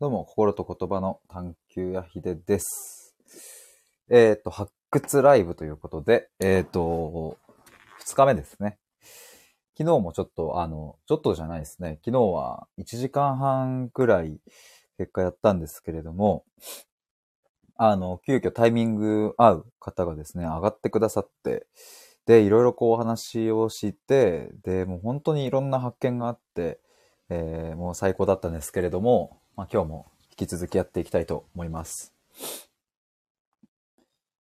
どうも、心と言葉の探求やひでです。えっ、と、発掘ライブということで、えっ、と、二日目ですね。昨日もちょっと、あの、ちょっとじゃないですね。昨日は1時間半くらい結果やったんですけれども、あの、急遽タイミング合う方がですね、上がってくださって、で、いろいろこうお話をして、で、もう本当にいろんな発見があって、えーもう最高だったんですけれども、まあ、今日も引き続きやっていきたいと思います。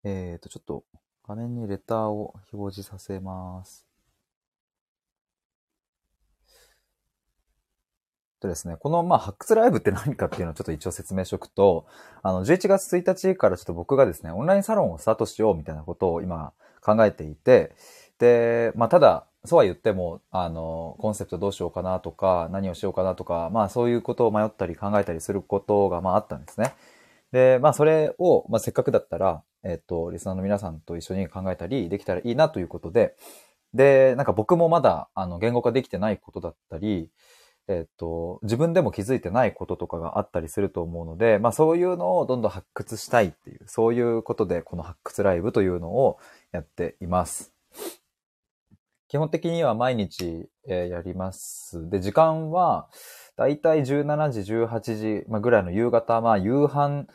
えーと、ちょっと画面にレターを表示させます。とですね、この、まあ、発掘ライブって何かっていうのをちょっと一応説明しておくと、あの、11月1日からちょっと僕がですね、オンラインサロンをスタートしようみたいなことを今考えていて、で、まあ、ただ、そうは言っても、あの、コンセプトどうしようかなとか、何をしようかなとか、まあそういうことを迷ったり考えたりすることが、まああったんですね。で、まあそれを、まあせっかくだったら、えっと、リスナーの皆さんと一緒に考えたりできたらいいなということで、で、なんか僕もまだ、あの、言語化できてないことだったり、えっと、自分でも気づいてないこととかがあったりすると思うので、まあそういうのをどんどん発掘したいっていう、そういうことでこの発掘ライブというのをやっています。基本的には毎日、えーやります。で、時間は、だいたい17時、18時、まあ、ぐらいの夕方、まあ、夕飯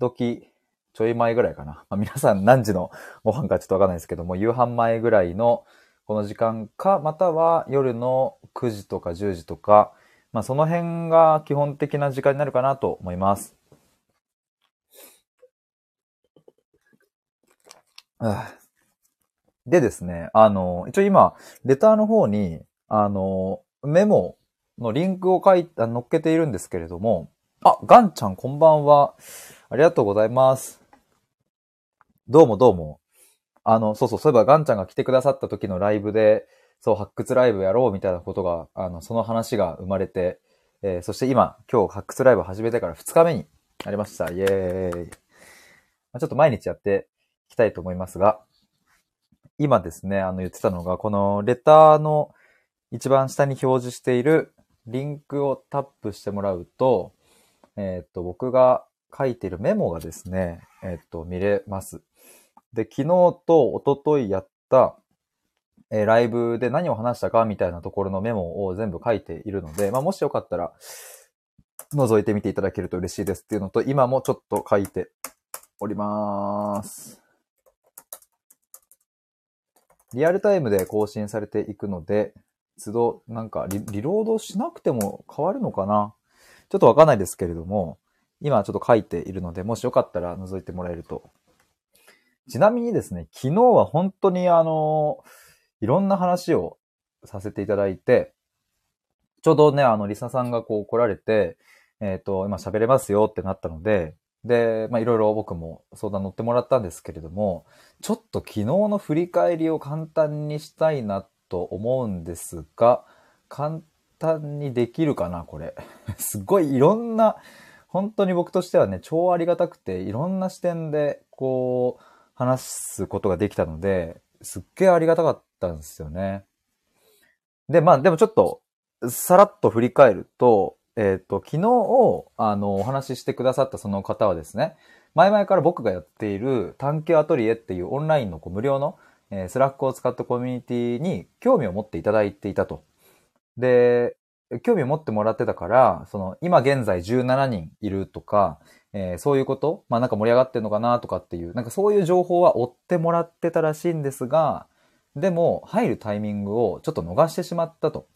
時、ちょい前ぐらいかな。まあ、皆さん何時のご飯かちょっとわかんないですけども、夕飯前ぐらいのこの時間か、または夜の9時とか10時とか、まあ、その辺が基本的な時間になるかなと思います。でですね、あの、一応今、レターの方に、あの、メモのリンクを書いた、載っけているんですけれども、あ、ガンちゃんこんばんは。ありがとうございます。どうもどうも。あの、そうそう、そういえばガンちゃんが来てくださった時のライブで、そう、発掘ライブやろうみたいなことが、あの、その話が生まれて、えーそして今、今日発掘ライブ始めてから2日目になりました。イエーイ。ちょっと毎日やっていきたいと思いますが、今ですね、あの言ってたのが、このレターの一番下に表示しているリンクをタップしてもらうと、えっ、と、僕が書いているメモがですね、えっ、と、見れます。で、昨日と一昨日やった、えーライブで何を話したかみたいなところのメモを全部書いているので、まあ、もしよかったら、覗いてみていただけると嬉しいですっていうのと、今もちょっと書いております。リアルタイムで更新されていくので、都度、なんかリ、リロードしなくても変わるのかな？ちょっとわかんないですけれども、今ちょっと書いているので、もしよかったら覗いてもらえると。ちなみにですね、昨日は本当にあの、いろんな話をさせていただいて、ちょうどね、あの、リサさんがこう来られて、えっ、と、今喋れますよってなったので、で、まあ、いろいろ僕も相談乗ってもらったんですけれども、ちょっと昨日の振り返りを簡単にしたいなと思うんですが、簡単にできるかな、これ。すごいいろんな、本当に僕としてはね、超ありがたくて、いろんな視点で、こう、話すことができたので、すっげえありがたかったんですよね。で、まあ、でもちょっと、さらっと振り返ると、えっ、と、昨日、あの、お話ししてくださったその方はですね、前々から僕がやっている探求アトリエっていうオンラインのこう無料の、えースラックを使ったコミュニティに興味を持っていただいていたと。で、興味を持ってもらってたから、その、今現在17人いるとか、えーそういうことまあなんか盛り上がってんのかなとかっていう、なんかそういう情報は追ってもらってたらしいんですが、でも入るタイミングをちょっと逃してしまったと。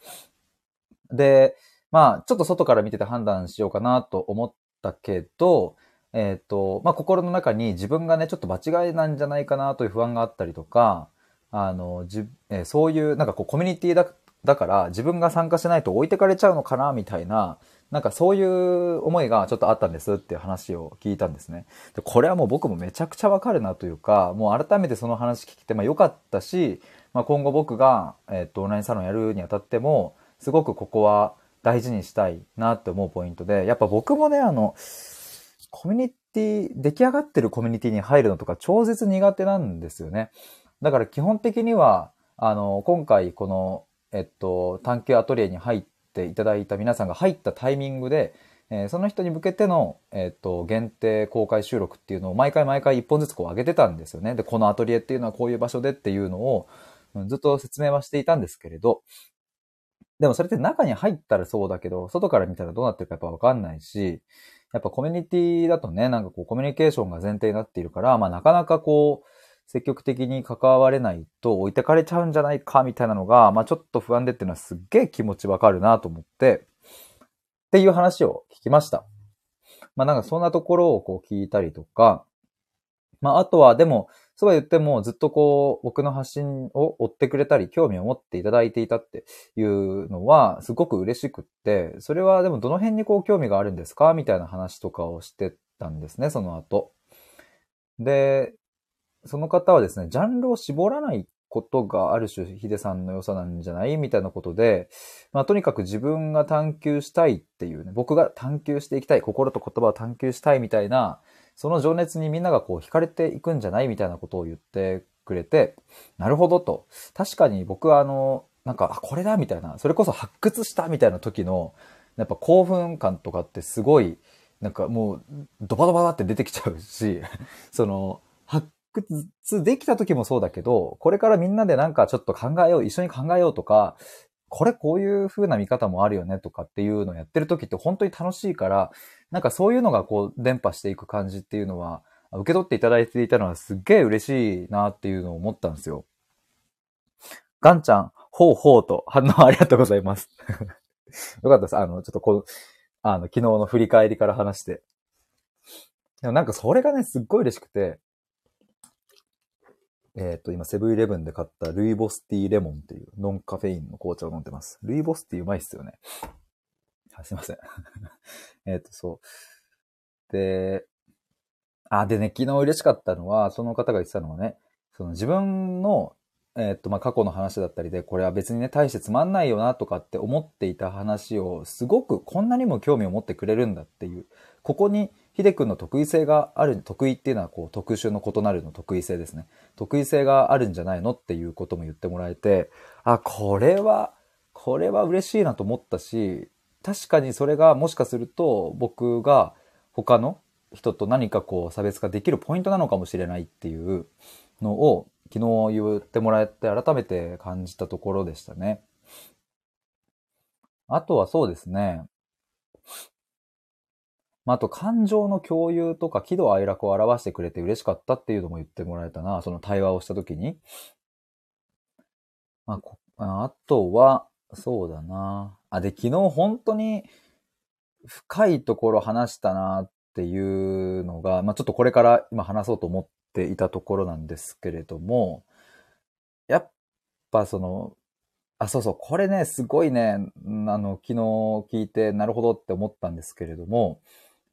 で、まあちょっと外から見てて判断しようかなと思ったけど、えっ、と、まあ心の中に自分がね、ちょっと間違いなんじゃないかなという不安があったりとか、あの、じえーそういうなんかこうコミュニティだだから自分が参加しないと置いてかれちゃうのかなみたいな、なんかそういう思いがちょっとあったんですっていう話を聞いたんですね。で、これはもう僕もめちゃくちゃわかるなというか、もう改めてその話聞いて、まあ良かったし、まあ今後僕が、えっと、オンラインサロンやるにあたっても、すごくここは大事にしたいなって思うポイントで、やっぱ僕もね、あの、コミュニティ、出来上がってるコミュニティに入るのとか超絶苦手なんですよね。だから基本的には、あの、今回この、えっと、探求アトリエに入っていただいた皆さんが入ったタイミングで、えーその人に向けての、えっ、と、限定公開収録っていうのを毎回毎回一本ずつこう上げてたんですよね。で、このアトリエっていうのはこういう場所でっていうのを、ずっと説明はしていたんですけれど、でもそれって中に入ったらそうだけど、外から見たらどうなってるかやっぱわかんないし、やっぱコミュニティだとね、なんかこうコミュニケーションが前提になっているから、まあなかなかこう、積極的に関われないと置いてかれちゃうんじゃないかみたいなのが、まあちょっと不安でっていうのはすっげえ気持ちわかるなと思って、っていう話を聞きました。まあなんかそんなところをこう聞いたりとか、まああとはでも、そうは言ってもずっとこう僕の発信を追ってくれたり興味を持っていただいていたっていうのはすごく嬉しくって、それはでもどの辺にこう興味があるんですかみたいな話とかをしてたんですね、その後。で、その方はですね、ジャンルを絞らないことがある種ヒデさんの良さなんじゃない？みたいなことで、まあとにかく自分が探求したいっていうね、僕が探求していきたい、心と言葉を探求したいみたいな、その情熱にみんながこう惹かれていくんじゃないみたいなことを言ってくれて、なるほどと。確かに僕はあの、なんか、あ、これだみたいな、それこそ発掘したみたいな時の、やっぱ興奮感とかってすごい、なんかもう、ドバドバって出てきちゃうし、その、発掘できた時もそうだけど、これからみんなでなんかちょっと考えよう、一緒に考えようとか、これこういう風な見方もあるよねとかっていうのをやってる時って本当に楽しいから、なんかそういうのがこう伝播していく感じっていうのは、受け取っていただいていたのはすっげえ嬉しいなっていうのを思ったんですよ。ガンちゃん、ほうほうと反応ありがとうございます。よかったです。あの、ちょっとこの、あの、昨日の振り返りから話して。でもなんかそれがね、すっごい嬉しくて、えっ、と、今、セブンイレブンで買ったルイボスティーレモンっていうノンカフェインの紅茶を飲んでます。ルイボスティーうまいっすよね。あすいません。えっと、そう。で、あ、でね、昨日嬉しかったのは、その方が言ってたのはね、その自分の、えっと、まあ、過去の話だったりで、これは別にね、大してつまんないよなとかって思っていた話を、すごくこんなにも興味を持ってくれるんだっていう、ここに、ヒデ君の得意性がある、得意っていうのはこう特殊の異なるの得意性ですね。得意性があるんじゃないのっていうことも言ってもらえて、あ、これは、これは嬉しいなと思ったし、確かにそれがもしかすると僕が他の人と何かこう差別化できるポイントなのかもしれないっていうのを昨日言ってもらえて改めて感じたところでしたね。あとはそうですね。まあ、あと感情の共有とか喜怒哀楽を表してくれて嬉しかったっていうのも言ってもらえたな。その対話をしたときに。まあ、あとは、そうだな。あ、で、昨日本当に深いところ話したなっていうのが、まあ、ちょっとこれから今話そうと思っていたところなんですけれども、やっぱその、あ、そうそう、これね、すごいね、あの、昨日聞いて、なるほどって思ったんですけれども、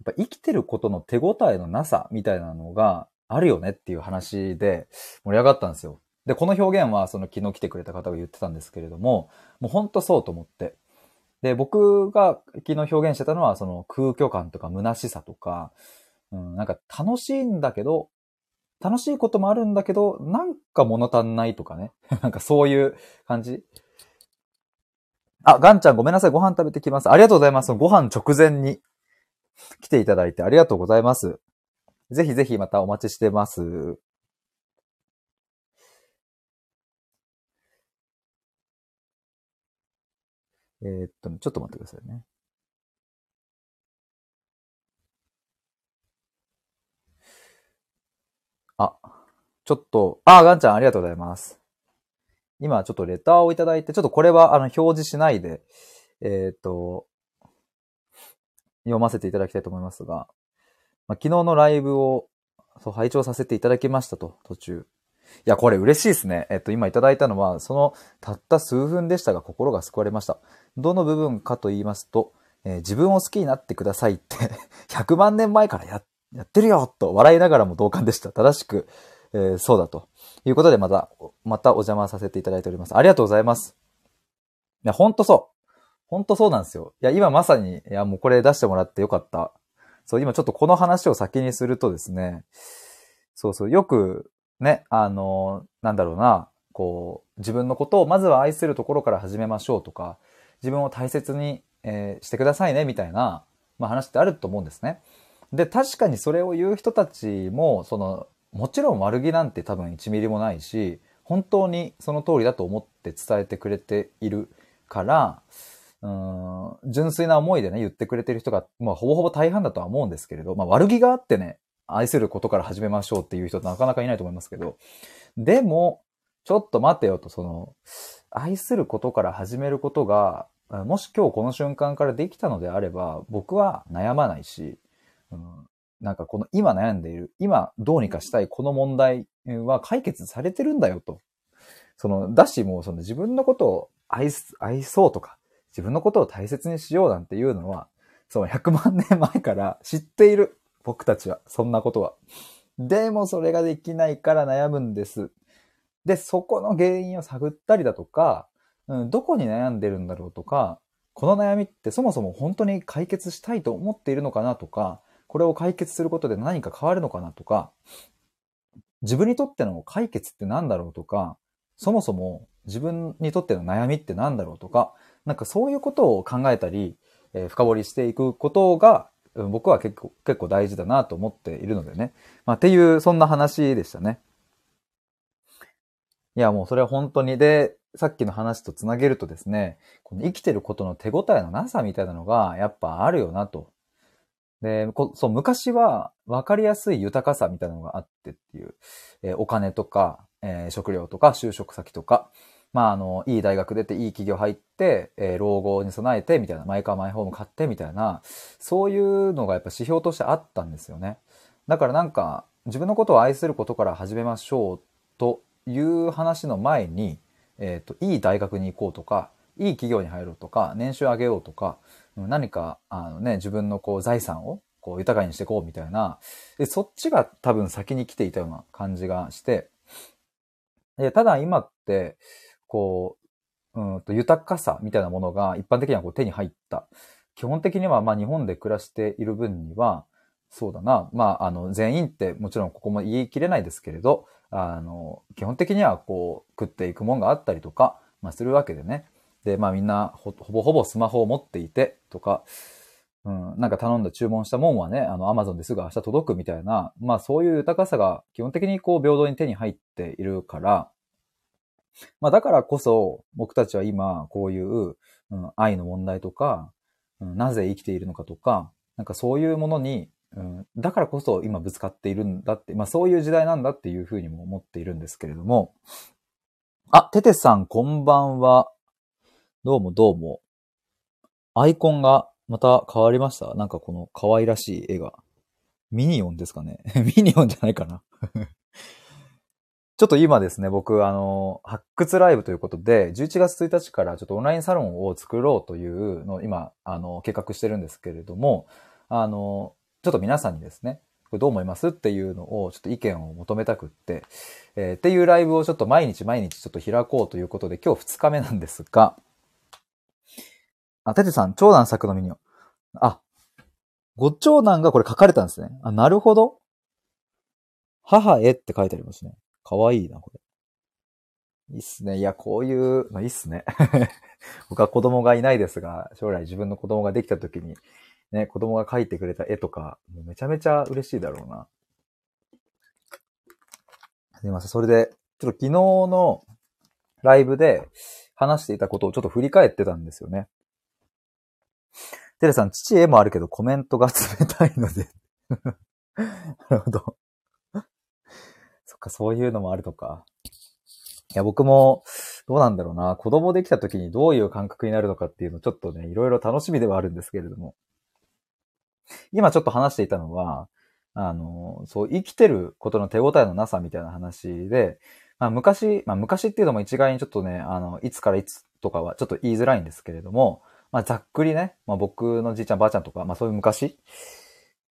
ぱ生きてることの手応えのなさみたいなのがあるよねっていう話で盛り上がったんですよ。で、この表現はその昨日来てくれた方が言ってたんですけれども、もうほんとそうと思って。で、僕が昨日表現してたのはその空虚感とか虚しさとか、うん、なんか楽しいんだけど、楽しいこともあるんだけど、なんか物足んないとかね。なんかそういう感じ。あ、ガンちゃんごめんなさい。ご飯食べてきます。ありがとうございます。ご飯直前に 来ていただいてありがとうございます。ぜひぜひまたお待ちしてます。えーっと、ちょっと待ってくださいね。あ、ちょっと、あ、ガンちゃんありがとうございます。今ちょっとレターをいただいて、ちょっとこれはあの表示しないで、えーっと、読ませていただきたいと思いますが、まあ、昨日のライブをそう拝聴させていただきましたと、途中。いや、これ嬉しいですね。えっと、今いただいたのは、そのたった数分でしたが心が救われました。どの部分かと言いますと、えー自分を好きになってくださいって、100万年前からややってるよと笑いながらも同感でした。正しく、えーそうだと。いうことで、また、またお邪魔させていただいております。ありがとうございます。いや、ほんとそう。ほんとそうなんですよ。いや、今まさに、いや、もうこれ出してもらってよかった。そう、今ちょっとこの話を先にするとですね、そうそう、よく、ね、あの、なんだろうな、こう、自分のことをまずは愛するところから始めましょうとか、自分を大切に、えーしてくださいね、みたいなまあ話ってあると思うんですね。で、確かにそれを言う人たちも、その、もちろん悪気なんて多分1ミリもないし、本当にその通りだと思って伝えてくれているから、うん、純粋な思いでね、言ってくれてる人が、まあ、ほぼほぼ大半だとは思うんですけれど、まあ、悪気があってね、愛することから始めましょうっていう人ってなかなかいないと思いますけど、でも、ちょっと待てよと、その、愛することから始めることが、もし今日この瞬間からできたのであれば、僕は悩まないし、うん、なんかこの今悩んでいる、今どうにかしたいこの問題は解決されてるんだよと。その、だしもうその自分のことを愛す、愛そうとか、自分のことを大切にしようなんていうのは、その100万年前から知っている。僕たちは、そんなことは。でもそれができないから悩むんです。で、そこの原因を探ったりだとか、うん、どこに悩んでるんだろうとか、この悩みってそもそも本当に解決したいと思っているのかなとか、これを解決することで何か変わるのかなとか、自分にとっての解決って何だろうとか、そもそも自分にとっての悩みって何だろうとか、なんかそういうことを考えたり、えー、深掘りしていくことが、僕は結構、結構大事だなと思っているのでね。まあ、っていう、そんな話でしたね。いや、もうそれは本当に。で、さっきの話とつなげるとですね、この生きてることの手応えのなさみたいなのが、やっぱあるよなと。で、そう、昔は分かりやすい豊かさみたいなのがあってっていう、えー、お金とか、えー、食料とか、就職先とか、まあ、あの、いい大学出て、いい企業入って、えー、老後に備えて、みたいな、マイカーマイホーム買って、みたいな、そういうのがやっぱ指標としてあったんですよね。だからなんか、自分のことを愛することから始めましょうという話の前に、えっ、ー、と、いい大学に行こうとか、いい企業に入ろうとか、年収上げようとか、何か、あのね、自分のこう財産をこう豊かにしていこうみたいな、でそっちが多分先に来ていたような感じがして、でただ今って、こう、うんと豊かさみたいなものが一般的にはこう手に入った。基本的にはまあ日本で暮らしている分には、そうだな。まあ、あの、全員ってもちろんここも言い切れないですけれど、あの、基本的にはこう、食っていくもんがあったりとか、まあ、するわけでね。で、まあみんなほぼほぼスマホを持っていてとか、うん、なんか頼んだ注文したもんはね、あの、アマゾンですぐ明日届くみたいな、まあそういう豊かさが基本的にこう平等に手に入っているから、まあだからこそ僕たちは今こういう、うん、愛の問題とか、うん、なぜ生きているのかとか、なんかそういうものに、うん、だからこそ今ぶつかっているんだって、まあそういう時代なんだっていうふうにも思っているんですけれども、あ、テテさんこんばんは。どうもどうも。アイコンがまた変わりましたなんかこの可愛らしい絵が。ミニオンですかね ミニオンじゃないかなちょっと今ですね、僕、あの、発掘ライブということで、11月1日からちょっとオンラインサロンを作ろうというのを今、あの、計画してるんですけれども、あの、ちょっと皆さんにですね、これどう思いますっていうのをちょっと意見を求めたくって、えー、っていうライブをちょっと毎日毎日ちょっと開こうということで、今日2日目なんですが、あ、ててさん、長男作のミニオン。あ、ご長男がこれ書かれたんですね。あ、なるほど。母へって書いてありますね。かわいいな、これ。いいっすね。いや、こういう、まあ、いいっすね。僕は子供がいないですが、将来自分の子供ができた時に、ね、子供が描いてくれた絵とか、もうめちゃめちゃ嬉しいだろうな。すいません。それで、ちょっと昨日のライブで話していたことをちょっと振り返ってたんですよね。テレさん、父絵もあるけどコメントが冷たいので なるほど。そっか、そういうのもあるとか。いや、僕も、どうなんだろうな。子供できた時にどういう感覚になるのかっていうのちょっとね、いろいろ楽しみではあるんですけれども。今ちょっと話していたのは、あの、そう、生きてることの手応えのなさみたいな話で、まあ昔、まあ昔っていうのも一概にちょっとね、あの、いつからいつとかはちょっと言いづらいんですけれども、まあ、ざっくりね、まあ、僕のじいちゃんばあちゃんとか、まあ、そういう昔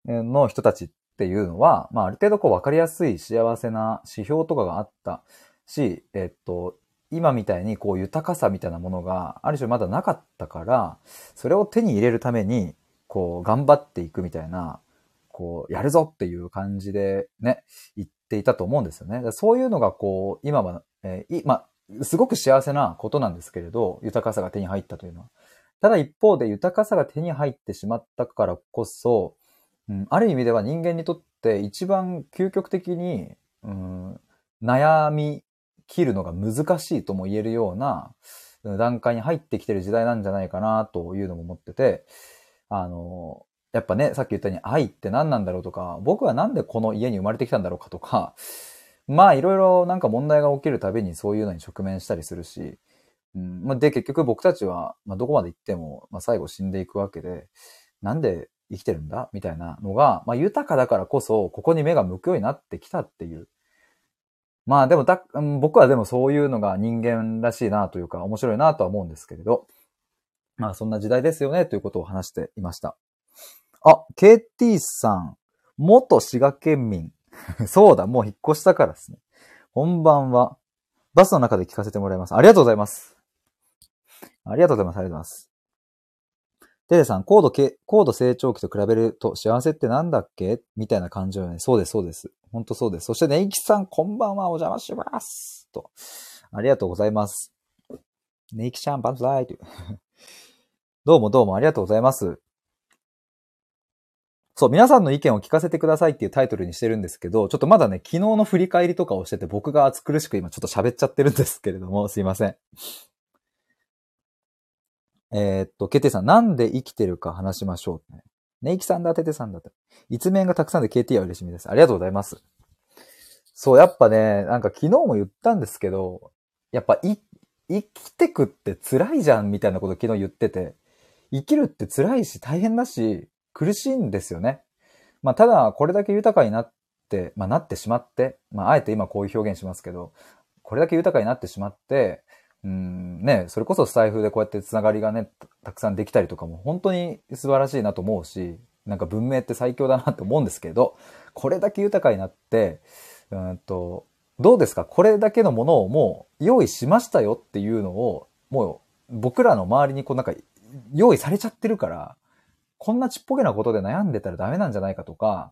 の人たちっっていうのは、まあ、ある程度こう分かりやすい幸せな指標とかがあったし、えっと、今みたいにこう豊かさみたいなものがある種まだなかったから、それを手に入れるために、こう頑張っていくみたいな、こうやるぞっていう感じでね、言っていたと思うんですよね。そういうのがこう、今は、えー、まあ、すごく幸せなことなんですけれど、豊かさが手に入ったというのは。ただ一方で豊かさが手に入ってしまったからこそ、うん、ある意味では人間にとって一番究極的に、うん、悩み切るのが難しいとも言えるような段階に入ってきてる時代なんじゃないかなというのも思ってて、あの、やっぱね、さっき言ったように愛って何なんだろうとか、僕はなんでこの家に生まれてきたんだろうかとか、まあいろいろなんか問題が起きるたびにそういうのに直面したりするし、うん、で結局僕たちは、まあ、どこまで行っても、まあ、最後死んでいくわけで、なんで生きてるんだみたいなのが、まあ豊かだからこそ、ここに目が向くようになってきたっていう。まあでもだ、僕はでもそういうのが人間らしいなというか面白いなとは思うんですけれど、まあそんな時代ですよねということを話していました。あ、KT さん、元滋賀県民。そうだ、もう引っ越したからですね。こんばんは。バスの中で聞かせてもらいます。ありがとうございます。ありがとうございます。ありがとうございます。テレさん、高度、高度成長期と比べると幸せってなんだっけ？みたいな感じよね。そうです、そうです。本当そうです。そしてネイキさん、こんばんは、お邪魔します。と。ありがとうございます。ネイキちゃん、バンズライとい う。どうもどうもありがとうございます。そう、皆さんの意見を聞かせてくださいっていうタイトルにしてるんですけど、ちょっとまだね、昨日の振り返りとかをしてて、僕が暑苦しく今ちょっと喋っちゃってるんですけれども、すいません。えー、っと、ケテさん、なんで生きてるか話しましょう、ネイキさんだ、テテさんだって。一面がたくさんで KT は嬉しみです。ありがとうございます。そう、やっぱね、なんか昨日も言ったんですけど、やっぱい、生きてくって辛いじゃんみたいなこと昨日言ってて、生きるって辛いし大変だし、苦しいんですよね。まあ、ただ、これだけ豊かになって、まあ、なってしまって、まあ、あえて今こういう表現しますけど、これだけ豊かになってしまって、うんね、それこそスタイフでこうやってつながりがね、たくさんできたりとかも本当に素晴らしいなと思うし、なんか文明って最強だなって思うんですけど、これだけ豊かになって、うんと、どうですか？これだけのものをもう用意しましたよっていうのを、もう僕らの周りにこうなんか用意されちゃってるから、こんなちっぽけなことで悩んでたらダメなんじゃないかとか、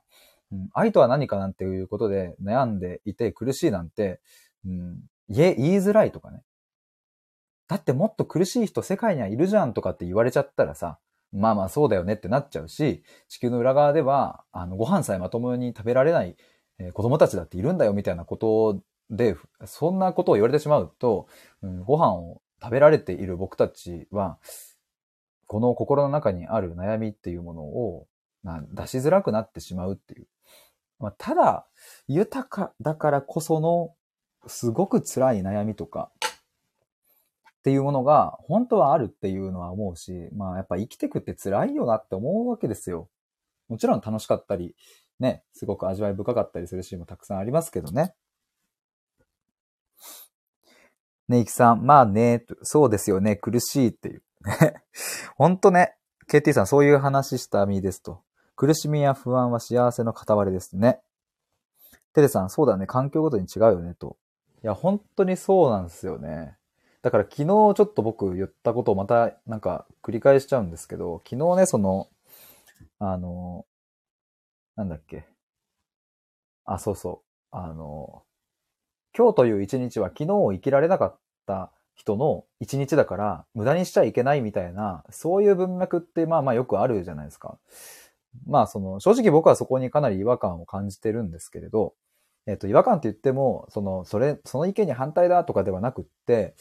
うん、愛とは何かなんていうことで悩んでいて苦しいなんて、うん、言いづらいとかね。だってもっと苦しい人世界にはいるじゃんとかって言われちゃったらさ、まあまあそうだよねってなっちゃうし、地球の裏側では、あの、ご飯さえまともに食べられない、子供たちだっているんだよみたいなことで、そんなことを言われてしまうと、うん、ご飯を食べられている僕たちは、この心の中にある悩みっていうものを、まあ、出しづらくなってしまうっていう。まあ、ただ、豊かだからこその、すごく辛い悩みとか、っていうものが本当はあるっていうのは思うし、まあやっぱ生きてくって辛いよなって思うわけですよ。もちろん楽しかったり、ね、すごく味わい深かったりするシーンもたくさんありますけどね。ね、いきさん、まあね、そうですよね、苦しいっていう。ほんとね、KT さんそういう話した身ですと。苦しみや不安は幸せの片割れですね。テレさん、そうだね、環境ごとに違うよね、と。いや、本当にそうなんですよね。だから昨日ちょっと僕言ったことをまたなんか繰り返しちゃうんですけど、昨日ね、その、あの、なんだっけ。あ、そうそう。あの、今日という一日は昨日を生きられなかった人の一日だから無駄にしちゃいけないみたいな、そういう文脈ってまあまあよくあるじゃないですか。まあその、正直僕はそこにかなり違和感を感じてるんですけれど、えっと、違和感って言っても、その、それ、その意見に反対だとかではなくって、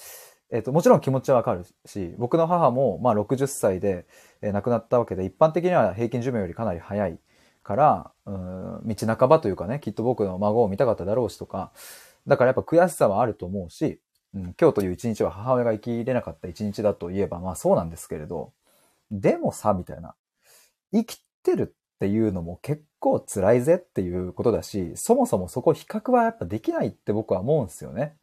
えっと、もちろん気持ちはわかるし、僕の母もまあ60歳で、えー、亡くなったわけで、一般的には平均寿命よりかなり早いから、うん、道半ばというかね、きっと僕の孫を見たかっただろうしとか、だからやっぱ悔しさはあると思うし、うん、今日という一日は母親が生きれなかった一日だと言えば、まあそうなんですけれど、でもさ、みたいな。生きてるっていうのも結構辛いぜっていうことだし、そもそもそこ比較はやっぱできないって僕は思うんですよね。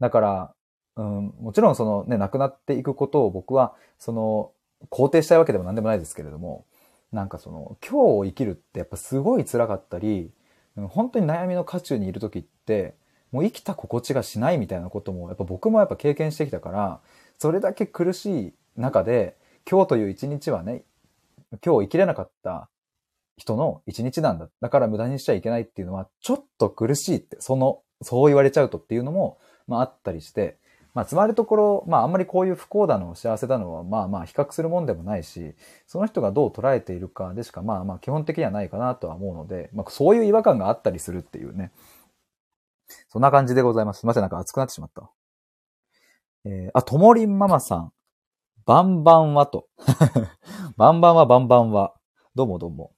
だから、うん、もちろんそのね、亡くなっていくことを僕は、その、肯定したいわけでも何でもないですけれども、なんかその、今日を生きるってやっぱすごい辛かったり、本当に悩みの渦中にいる時って、もう生きた心地がしないみたいなことも、やっぱ僕もやっぱ経験してきたから、それだけ苦しい中で、今日という一日はね、今日生きれなかった人の一日なんだ。だから無駄にしちゃいけないっていうのは、ちょっと苦しいって、その、そう言われちゃうとっていうのも、まああったりして、まあ、つまるところ、まあ、あんまりこういう不幸だの、幸せだのは、まあまあ、比較するもんでもないし、その人がどう捉えているかでしか、まあまあ、基本的にはないかなとは思うので、まあ、そういう違和感があったりするっていうね。そんな感じでございます。すいません、なんか熱くなってしまった。えー、あ、ともりんママさん。バンバンはと。バンバンはバンバンは。どうもどうも。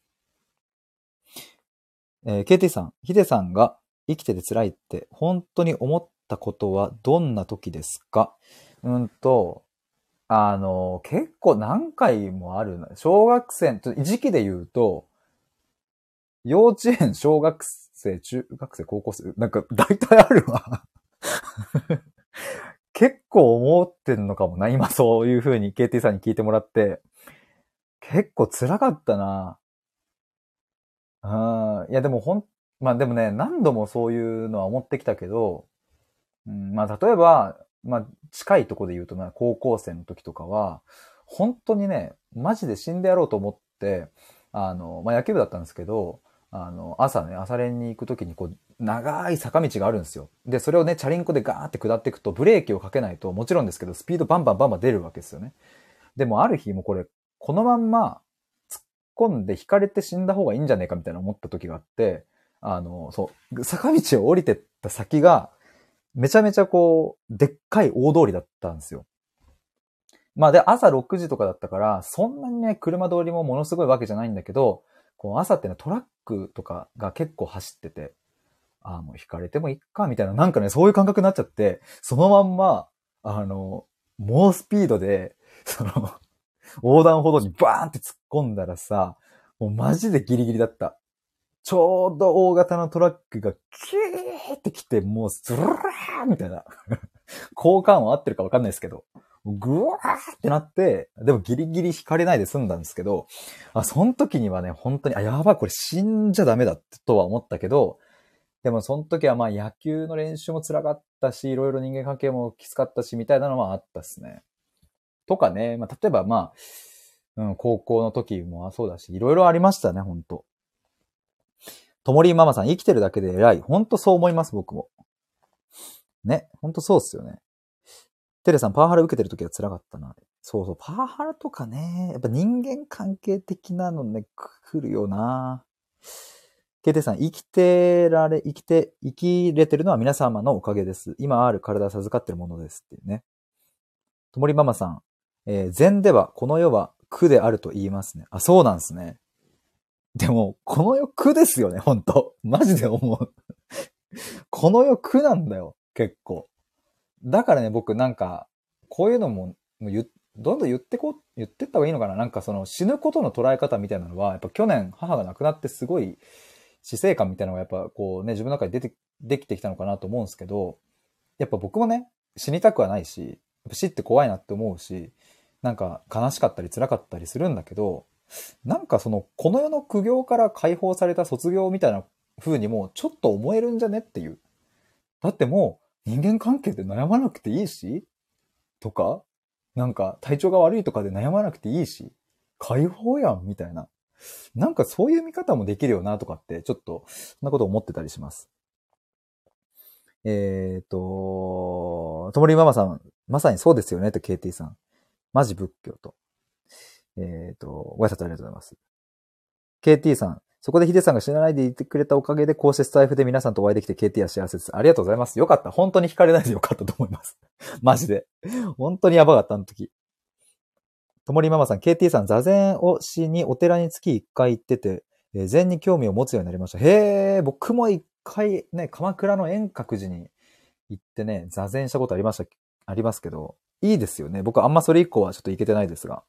えー、KT さん。ヒデさんが生きてて辛いって本当に思ったことはどんな時ですか？うんと、あの、結構何回もある小学生、時期で言うと、幼稚園、小学生、中学生、高校生、なんか大体あるわ 結構思ってんのかもな。今そういう風に KT さんに聞いてもらって。結構辛かったな。いやでもほん、まあでもね、何度もそういうのは思ってきたけど、うん、まあ例えば、まあ近いとこで言うとね、高校生の時とかは、本当にね、マジで死んでやろうと思って、あの、まあ野球部だったんですけど、あの、朝ね、朝練に行く時にこう、長い坂道があるんですよ。で、それをね、チャリンコでガーって下っていくと、ブレーキをかけないと、もちろんですけど、スピードバンバンバンバン出るわけですよね。でもある日もこれ、このまんま込んで引かれて死んだ方がいいんじゃねえかみたいな思った時があって、あの、そう、坂道を降りてった先が、めちゃめちゃこう、でっかい大通りだったんですよ。まあで、朝6時とかだったから、そんなにね、車通りもものすごいわけじゃないんだけど、こう朝ってね、トラックとかが結構走ってて、ああ、もう引かれてもいっか、みたいな、なんかね、そういう感覚になっちゃって、そのまんま、あの、猛スピードで、その、横断歩道にバーンって突っ込んだらさ、もうマジでギリギリだった。ちょうど大型のトラックがキューって来て、もうスルラーみたいな。交換音合ってるかわかんないですけど、ぐわーってなって、でもギリギリ引かれないで済んだんですけど、あ、その時にはね、本当に、あ、やばい、これ死んじゃダメだとは思ったけど、でもその時はまあ野球の練習も辛かったし、いろいろ人間関係もきつかったし、みたいなのはあったっすね。とかね、まあ例えばまあ、うん、高校の時もそうだし、いろいろありましたね、ほんと。ともりママさん、生きてるだけで偉い。ほんとそう思います、僕も。ね、ほんとそうっすよね。テレさん、パワハラ受けてる時は辛かったな。そうそう、パワハラとかね、やっぱ人間関係的なのね、来るよな。ケテさん、生きてられ、生きて、生きれてるのは皆様のおかげです。今ある体を授かってるものですっていうね。ともりママさん、えー、禅ではこの世は苦であると言いますね。あ、そうなんですね。でも、この世苦ですよね、ほんと。マジで思う。この世苦なんだよ、結構。だからね、僕なんか、こういうのも、もうどんどん言ってこう、言ってった方がいいのかななんかその死ぬことの捉え方みたいなのは、やっぱ去年母が亡くなってすごい死生観みたいなのがやっぱこうね、自分の中に出て、できてきたのかなと思うんですけど、やっぱ僕もね、死にたくはないし、死って怖いなって思うし、なんか悲しかったり辛かったりするんだけど、なんかその、この世の苦行から解放された卒業みたいな風にもちょっと思えるんじゃねっていう。だってもう人間関係で悩まなくていいし、とか、なんか体調が悪いとかで悩まなくていいし、解放やんみたいな。なんかそういう見方もできるよなとかって、ちょっと、そんなこと思ってたりします。えっ、ー、と、ともりママさん、まさにそうですよねって KT さん。マジ仏教と。えっ、ー、と、ご挨拶ありがとうございます。KT さん、そこでヒデさんが死なないでいてくれたおかげで、こうしてスタイフで皆さんとお会いできて KT は幸せです。ありがとうございます。よかった。本当に惹かれないで よかったと思います。マジで。本当にやばかった、あの時。ともりママさん、KT さん、座禅をしにお寺に月1回行ってて、えー、禅に興味を持つようになりました。へえ、僕も1回ね、鎌倉の円覚寺に行ってね、座禅したことありました、ありますけど、いいですよね。僕あんまそれ以降はちょっと行けてないですが。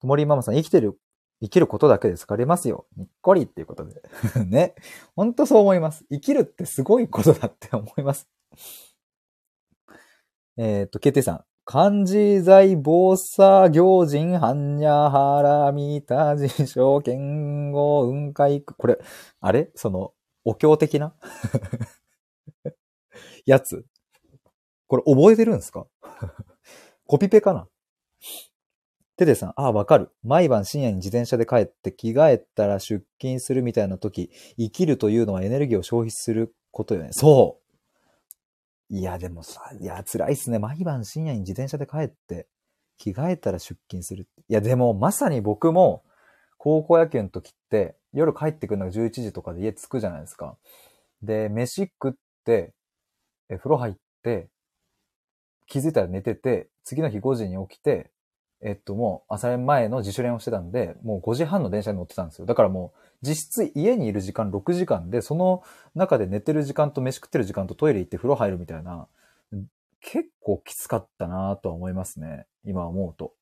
ともりママさん、生きてる、生きることだけで疲れますよ。にっこりっていうことで。ね。ほんとそう思います。生きるってすごいことだって思います。えっ、と、ケテさん。漢字在防作行人、般若ハラミタジ証剣豪雲海これ、あれ？その、お経的な？やつ？これ覚えてるんですか？コピペかな？テテさん、ああ、わかる。毎晩深夜に自転車で帰って着替えたら出勤するみたいな時、生きるというのはエネルギーを消費することよね。そういや、でもさ、いや、辛いっすね。毎晩深夜に自転車で帰って、着替えたら出勤する。いや、でも、まさに僕も、高校野球の時って、夜帰ってくるのが11時とかで家着くじゃないですか。で、飯食って、え、風呂入って、気づいたら寝てて、次の日5時に起きて、えっともう朝練前の自主練をしてたんで、もう5時半の電車に乗ってたんですよ。だからもう実質家にいる時間6時間で、その中で寝てる時間と飯食ってる時間とトイレ行って風呂入るみたいな、結構きつかったなとは思いますね。今思うと。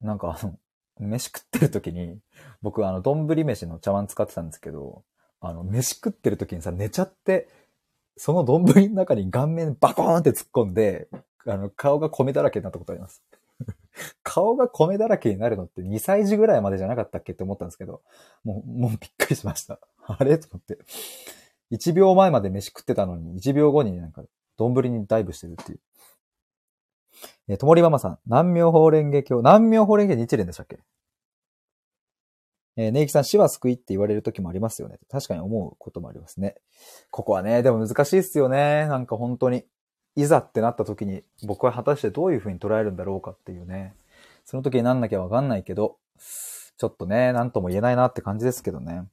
なんかあの、飯食ってる時に、僕あの、丼飯の茶碗使ってたんですけど、あの、飯食ってる時にさ、寝ちゃって、その丼の中に顔面バコーンって突っ込んで、あの、顔が米だらけになったことあります。顔が米だらけになるのって2歳児ぐらいまでじゃなかったっけって思ったんですけど、もう、もうびっくりしました。あれ？と思って。1秒前まで飯食ってたのに、1秒後になんか、丼にダイブしてるっていう。え、ともりママさん、南明法蓮華経、南明法蓮華日蓮でしたっけ？えー、ネイキさん、死は救いって言われる時もありますよね。確かに思うこともありますね。ここはね、でも難しいっすよね。なんか本当に。いざってなった時に僕は果たしてどういう風に捉えるんだろうかっていうね。その時になんなきゃわかんないけど、ちょっとね、なんとも言えないなって感じですけどね。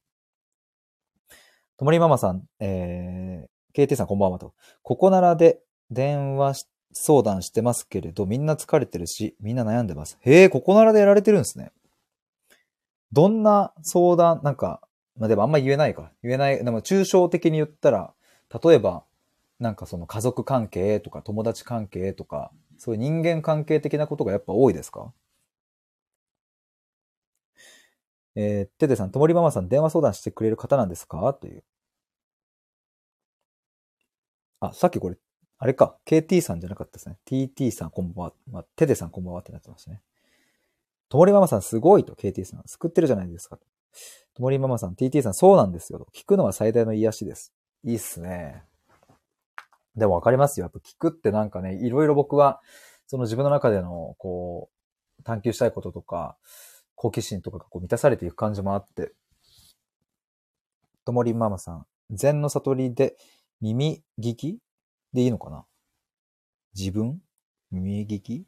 ともりママさん、えー、KT さんこんばんはと。ここならで電話相談してますけれど、みんな疲れてるし、みんな悩んでます。へえ、ここならでやられてるんですね。どんな相談、なんか、まあ、でもあんま言えないか。言えない。でも抽象的に言ったら、例えば、なんかその家族関係とか友達関係とか、そういう人間関係的なことがやっぱ多いですか？えー、テテさん、ともりママさん、電話相談してくれる方なんですか？という。あ、さっきこれ、あれか、KT さんじゃなかったですね。TT さんこんばんは。まあ、テテさんこんばんはってなってましたね。ともりママさんすごいと、KT さん。救ってるじゃないですか。ともりママさん、TT さん、そうなんですよ。聞くのは最大の癒しです。いいっすね。でもわかりますよ。やっぱ聞くってなんかね、いろいろ僕は、その自分の中での、こう、探求したいこととか、好奇心とかがこう満たされていく感じもあって。ともりママさん、禅の悟りで耳聞きでいいのかな？自分？耳聞き？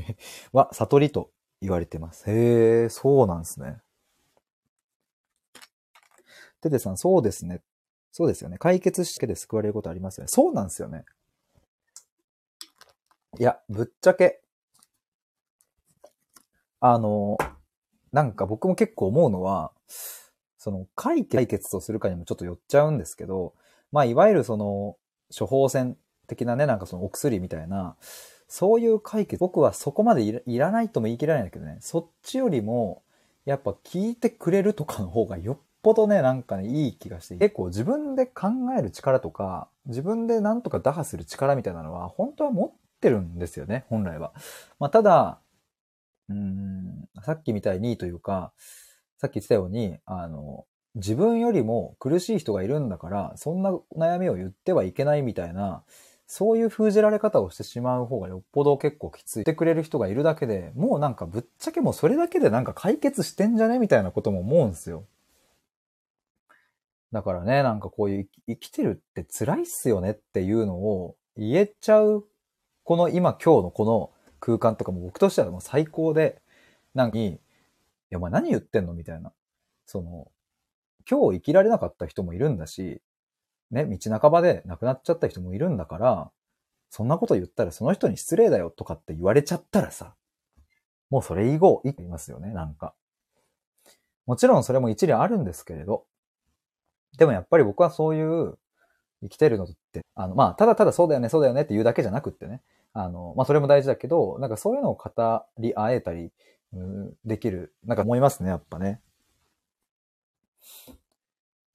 は悟りと言われてます。へえ、そうなんですね。ててさん、そうですね。そうですよね。解決してで救われることありますよね。そうなんですよね。いや、ぶっちゃけ、あの、なんか僕も結構思うのは、その解決とするかにもちょっと寄っちゃうんですけど、まあ、いわゆるその、処方箋的なね、なんかそのお薬みたいな、そういう解決、僕はそこまでいらないとも言い切らないんだけどね、そっちよりも、やっぱ聞いてくれるとかの方がよっぽどね、なんかね、いい気がして、結構自分で考える力とか、自分でなんとか打破する力みたいなのは、本当は持ってるんですよね、本来は。まあ、ただ、うん、さっきみたいにというか、さっき言ってたように、あの、自分よりも苦しい人がいるんだから、そんな悩みを言ってはいけないみたいな、そういう封じられ方をしてしまう方がよっぽど結構きつい。ってくれる人がいるだけで、もうなんかぶっちゃけもうそれだけでなんか解決してんじゃねみたいなことも思うんすよ。だからね、なんかこういう生きてるって辛いっすよねっていうのを言えちゃう、この今今日のこの空間とかも僕としてはもう最高で、なんかに、いや、お前何言ってんのみたいな。その、今日生きられなかった人もいるんだし、ね、道半ばで亡くなっちゃった人もいるんだから、そんなこと言ったらその人に失礼だよとかって言われちゃったらさ、もうそれ以後、言いますよね、なんか。もちろんそれも一理あるんですけれど、でもやっぱり僕はそういう生きてるのって、あの、まあ、ただただそうだよね、そうだよねって言うだけじゃなくってね、あの、まあ、それも大事だけど、なんかそういうのを語り合えたり、うん、できる、なんか思いますね、やっぱね。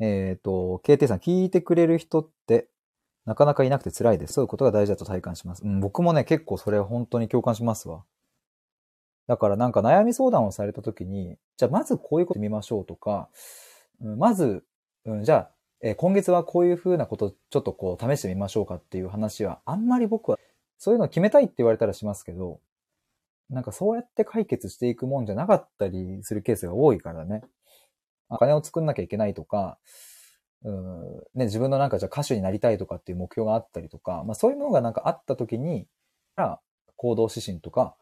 えっ、ー、と、KT さん、聞いてくれる人ってなかなかいなくて辛いです。そういうことが大事だと体感します。うん、僕もね、結構それ本当に共感しますわ。だからなんか悩み相談をされた時に、じゃあまずこういうこと見ましょうとか、うん、まず、うん、じゃあ、えー、今月はこういうふうなことちょっとこう試してみましょうかっていう話はあんまり僕はそういうの決めたいって言われたらしますけど、なんかそうやって解決していくもんじゃなかったりするケースが多いからね。お金を作んなきゃいけないとか、うん、ね、自分のなんかじゃあ歌手になりたいとかっていう目標があったりとか、まあそういうものがなんかあった時に、行動指針とか、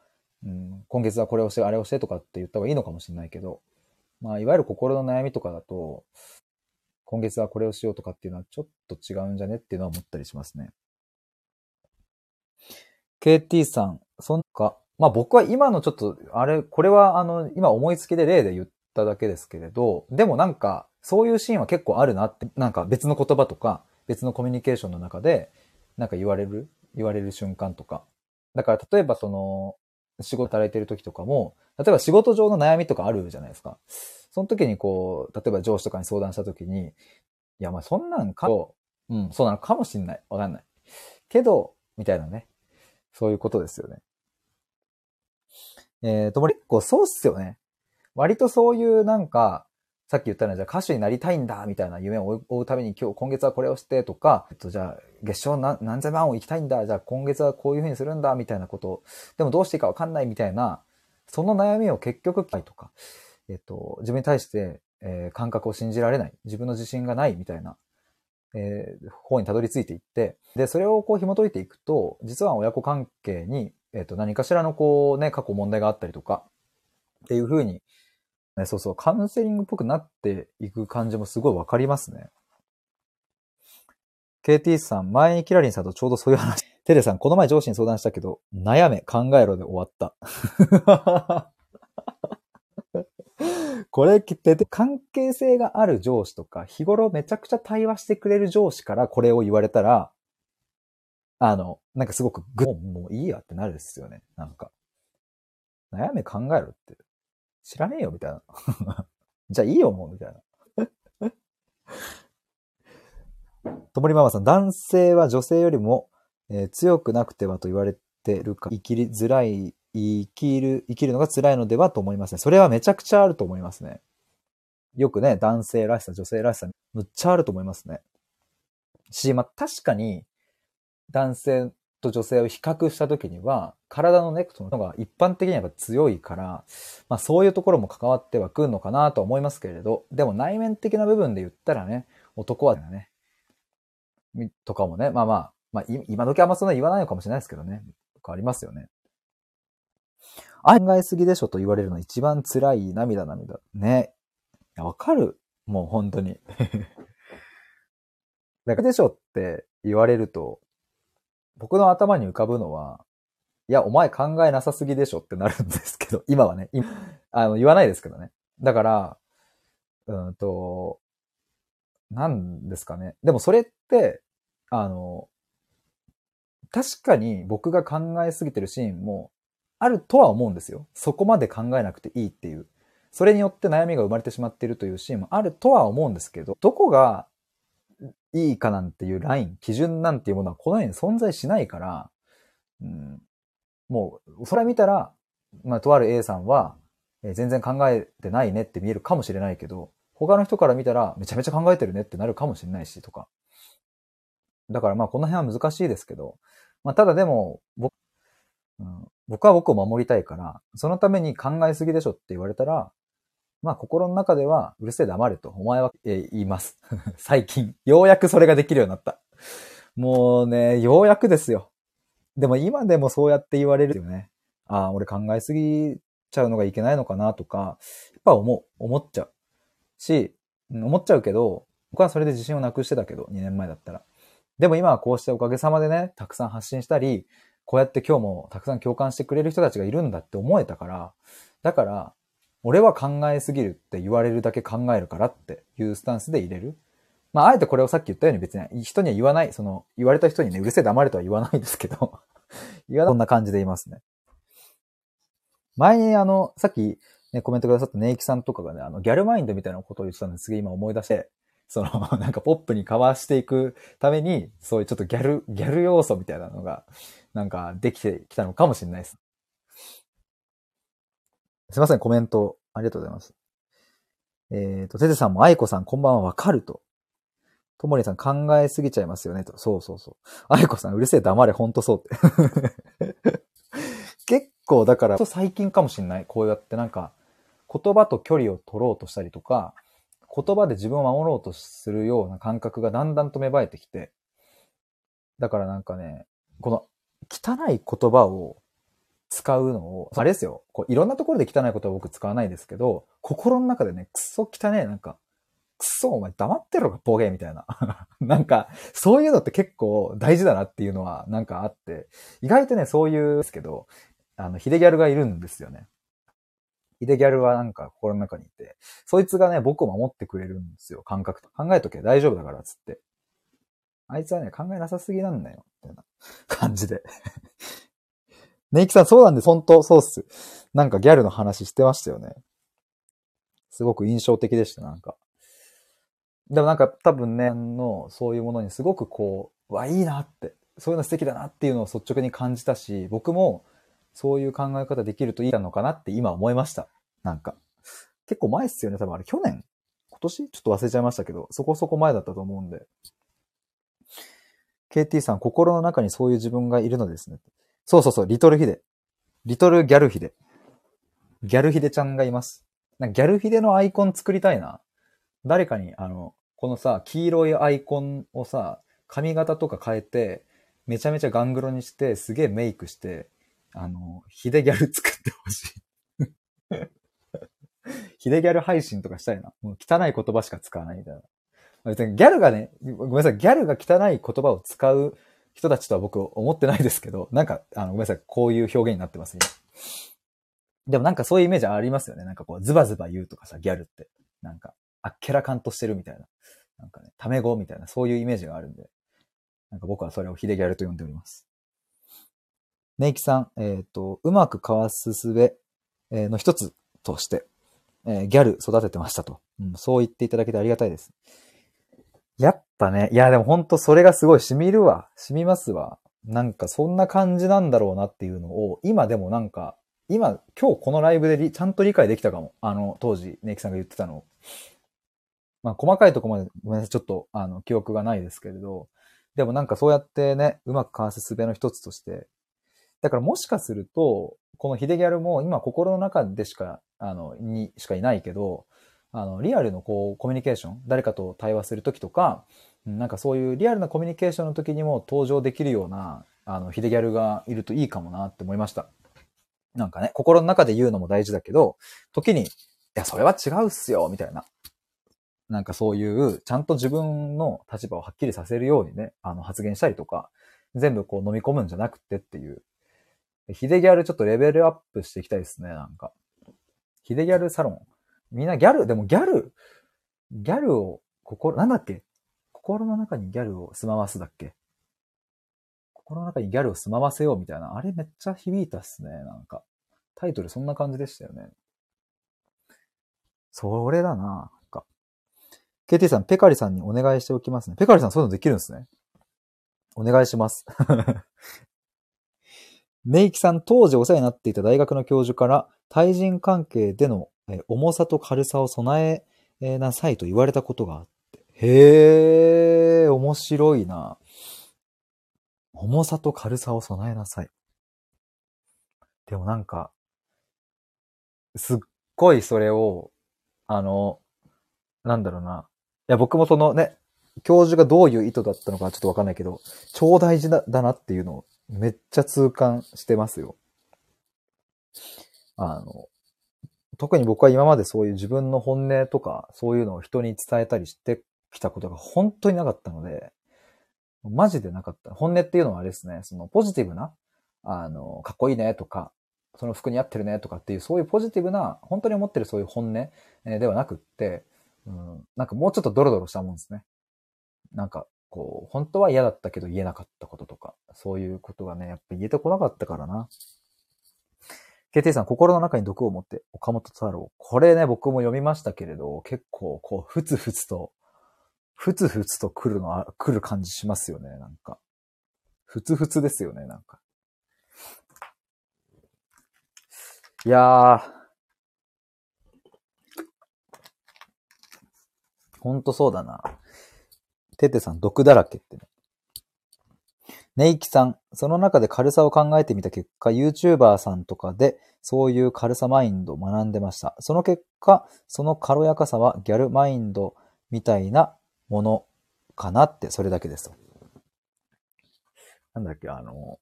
うん、今月はこれをして、あれをしてとかって言った方がいいのかもしれないけど、まあいわゆる心の悩みとかだと、今月はこれをしようとかっていうのはちょっと違うんじゃねっていうのは思ったりしますね。KT さん、そんか、まあ僕は今のちょっと、あれ、これはあの、今思いつきで例で言っただけですけれど、でもなんか、そういうシーンは結構あるなって、なんか別の言葉とか、別のコミュニケーションの中で、なんか言われる、言われる瞬間とか。だから例えばその、仕事働いてる時とかも、例えば仕事上の悩みとかあるじゃないですか。その時にこう、例えば上司とかに相談した時に、いや、まあそんなんか、うん、そうなのかもしんない。わかんない。けど、みたいなね。そういうことですよね。えー、ともりっこ、そうっすよね。割とそういうなんか、さっき言ったのは、じゃあ歌手になりたいんだ、みたいな夢を追うために今日、今月はこれをしてとか、えっと、じゃあ、月賞何何千万を行きたいんだ、じゃあ今月はこういう風にするんだ、みたいなこと、でもどうしていいかわかんないみたいな、その悩みを結局、とか、えっと、自分に対して、えー、感覚を信じられない、自分の自信がないみたいな、えー、方にたどり着いていって、で、それをこう紐解いていくと、実は親子関係に、えっ、と、何かしらのこうね、過去問題があったりとか、っていう風に、ね、そうそう、カウンセリングっぽくなっていく感じもすごいわかりますね。KT さん、前にキラリンさんとちょうどそういう話。テレさん、この前上司に相談したけど、悩め、考えろで終わった。これって関係性がある上司とか、日頃めちゃくちゃ対話してくれる上司からこれを言われたら、あの、なんかすごくグッ、もういいやってなるですよね。なんか。悩め考えろって。知らねえよ、みたいな。じゃあいいよ、もう、みたいな。ともりママさん、男性は女性よりも、えー、強くなくてはと言われてるか、生きりづらい、生きる、生きるのが辛いのではと思いますね。それはめちゃくちゃあると思いますね。よくね、男性らしさ、女性らしさ、むっちゃあると思いますね。し、まあ、確かに、男性と女性を比較した時には、体のネクトの方が一般的には強いから、まあそういうところも関わってはくるのかなと思いますけれど、でも内面的な部分で言ったらね、男はね、とかもね、まあまあ、まあ今時あんまそんな言わないのかもしれないですけどね、とかありますよね。考えすぎでしょと言われるの一番辛い涙涙。ね。わかる。もう本当に。だからでしょって言われると、僕の頭に浮かぶのは、いや、お前考えなさすぎでしょってなるんですけど、今はね、今、あの、言わないですけどね。だから、うんと、なんですかね。でもそれって、あの、確かに僕が考えすぎてるシーンもあるとは思うんですよ。そこまで考えなくていいっていう。それによって悩みが生まれてしまっているというシーンもあるとは思うんですけど、どこがいいかなんていうライン、基準なんていうものはこの世に存在しないから、うん、もう、それ見たら、まあ、とある A さんは、えー、全然考えてないねって見えるかもしれないけど、他の人から見たらめちゃめちゃ考えてるねってなるかもしれないし、とか。だからまあこの辺は難しいですけど、まあただでも、僕、うん、僕は僕を守りたいから、そのために考えすぎでしょって言われたら、まあ心の中では、うるせえ黙れと、お前は、えー、言います。最近、ようやくそれができるようになった。もうね、ようやくですよ。でも今でもそうやって言われるよね。ああ、俺考えすぎちゃうのがいけないのかなとか、やっぱ思う、思っちゃう。し、思っちゃうけど、僕はそれで自信をなくしてたけど、2年前だったら。でも今はこうしておかげさまでね、たくさん発信したり、こうやって今日もたくさん共感してくれる人たちがいるんだって思えたから、だから、俺は考えすぎるって言われるだけ考えるからっていうスタンスで入れる。まあ、あえてこれをさっき言ったように別に人には言わない、その、言われた人にね、うるせえ黙れとは言わないですけど 言わない。こんな感じでいますね。前にあの、さっき、ね、コメントくださったネイキさんとかがね、あの、ギャルマインドみたいなことを言ってたんですげえ今思い出して、その、なんかポップにかわしていくために、そういうちょっとギャル、ギャル要素みたいなのが、なんかできてきたのかもしれないです。すいません、コメントありがとうございます。えっ、ー、と、テテさんも愛子さんこんばんはわかると。ともりさん考えすぎちゃいますよねと。そうそうそう。愛子さんうるせえ黙れほんとそうって。結構だから、最近かもしんない。こうやってなんか、言葉と距離を取ろうとしたりとか、言葉で自分を守ろうとするような感覚がだんだんと芽生えてきて、だからなんかね、この汚い言葉を使うのを、あれですよ、こういろんなところで汚い言葉を僕使わないですけど、心の中でね、くそ汚い、なんか、くそお前黙ってろがボケみたいな。なんか、そういうのって結構大事だなっていうのはなんかあって、意外とね、そういうですけど、あの、ヒデギャルがいるんですよね。ヒデギャルはなんか心の中にいて、そいつがね、僕を守ってくれるんですよ、感覚と。考えとけ、大丈夫だから、つって。あいつはね、考えなさすぎなんだよ、みたいな感じで。ネイキさん、そうなんです。本当そうっす。なんかギャルの話してましたよね。すごく印象的でした、なんか。でもなんか多分ね、の、そういうものにすごくこう、わ、いいなって、そういうの素敵だなっていうのを率直に感じたし、僕もそういう考え方できるといいのかなって今思いました。なんか。結構前っすよね、多分あれ去年？今年？ちょっと忘れちゃいましたけど、そこそこ前だったと思うんで。KT さん、心の中にそういう自分がいるのですね。そうそうそう、リトルヒデ。リトルギャルヒデ。ギャルヒデちゃんがいます。なんかギャルヒデのアイコン作りたいな。誰かに、あの、このさ、黄色いアイコンをさ、髪型とか変えて、めちゃめちゃガングロにして、すげえメイクして、あの、ヒデギャル作ってほしい。ヒデギャル配信とかしたいな。もう汚い言葉しか使わないみたいな。別にギャルがね、ごめんなさい、ギャルが汚い言葉を使う人たちとは僕思ってないですけど、なんか、あの、ごめんなさい、こういう表現になってます、今。でもなんかそういうイメージありますよね。なんかこう、ズバズバ言うとかさ、ギャルって。なんか、あっけらかんとしてるみたいな。なんかね、タメ語みたいな、そういうイメージがあるんで。なんか僕はそれをヒデギャルと呼んでおります。ネイキさん、えっ、ー、と、うまくかわすすべの一つとして、えー、ギャル育ててましたと、うん。そう言っていただけてありがたいです。やっぱね、いやでもほんとそれがすごい染みるわ。染みますわ。なんかそんな感じなんだろうなっていうのを、今でもなんか、今、今日このライブでちゃんと理解できたかも。あの、当時、ネイキさんが言ってたの。まあ、細かいとこまでごめんなさい。ちょっと、あの、記憶がないですけれど、でもなんかそうやってね、うまくかわす術の一つとして、だからもしかすると、このヒデギャルも今心の中でしか、あの、にしかいないけど、あの、リアルのこう、コミュニケーション、誰かと対話するときとか、なんかそういうリアルなコミュニケーションの時にも登場できるような、あの、ヒデギャルがいるといいかもなって思いました。なんかね、心の中で言うのも大事だけど、時に、いや、それは違うっすよ、みたいな。なんかそういう、ちゃんと自分の立場をはっきりさせるようにね、あの、発言したりとか、全部こう飲み込むんじゃなくてっていう。ヒデギャルちょっとレベルアップしていきたいですね、なんか。ヒデギャルサロン。みんなギャル、でもギャル、ギャルを、心、なんだっけ？心の中にギャルを住まわすだっけ？心の中にギャルを住まわせようみたいな。あれめっちゃ響いたっすね、なんか。タイトルそんな感じでしたよね。それだな、なんか。KT さん、ペカリさんにお願いしておきますね。ペカリさんそういうのできるんですね。お願いします。メイキさん、当時お世話になっていた大学の教授から、対人関係での重さと軽さを備えなさいと言われたことがあって。へー、面白いな。重さと軽さを備えなさい。でもなんか、すっごいそれを、あの、なんだろうな。いや、僕もそのね、教授がどういう意図だったのかちょっとわかんないけど、超大事だだなっていうのをめっちゃ痛感してますよ。あの、特に僕は今までそういう自分の本音とか、そういうのを人に伝えたりしてきたことが本当になかったので、マジでなかった。本音っていうのはあれですね、そのポジティブな、あの、かっこいいねとか、その服に合ってるねとかっていう、そういうポジティブな、本当に思ってるそういう本音ではなくって、うん、なんかもうちょっとドロドロしたもんですね。なんか、こう、本当は嫌だったけど言えなかったこととか、そういうことがね、やっぱ言えてこなかったからな。KT さん、心の中に毒を持って、岡本太郎。これね、僕も読みましたけれど、結構、こう、ふつふつと、ふつふつと来るの、来る感じしますよね、なんか。ふつふつですよね、なんか。いやー。ほんとそうだな。ててさん、毒だらけってね。ネイキさん、その中で軽さを考えてみた結果、YouTuber さんとかでそういう軽さマインドを学んでました。その結果、その軽やかさはギャルマインドみたいなものかなって、それだけですと。なんだっけ、あの、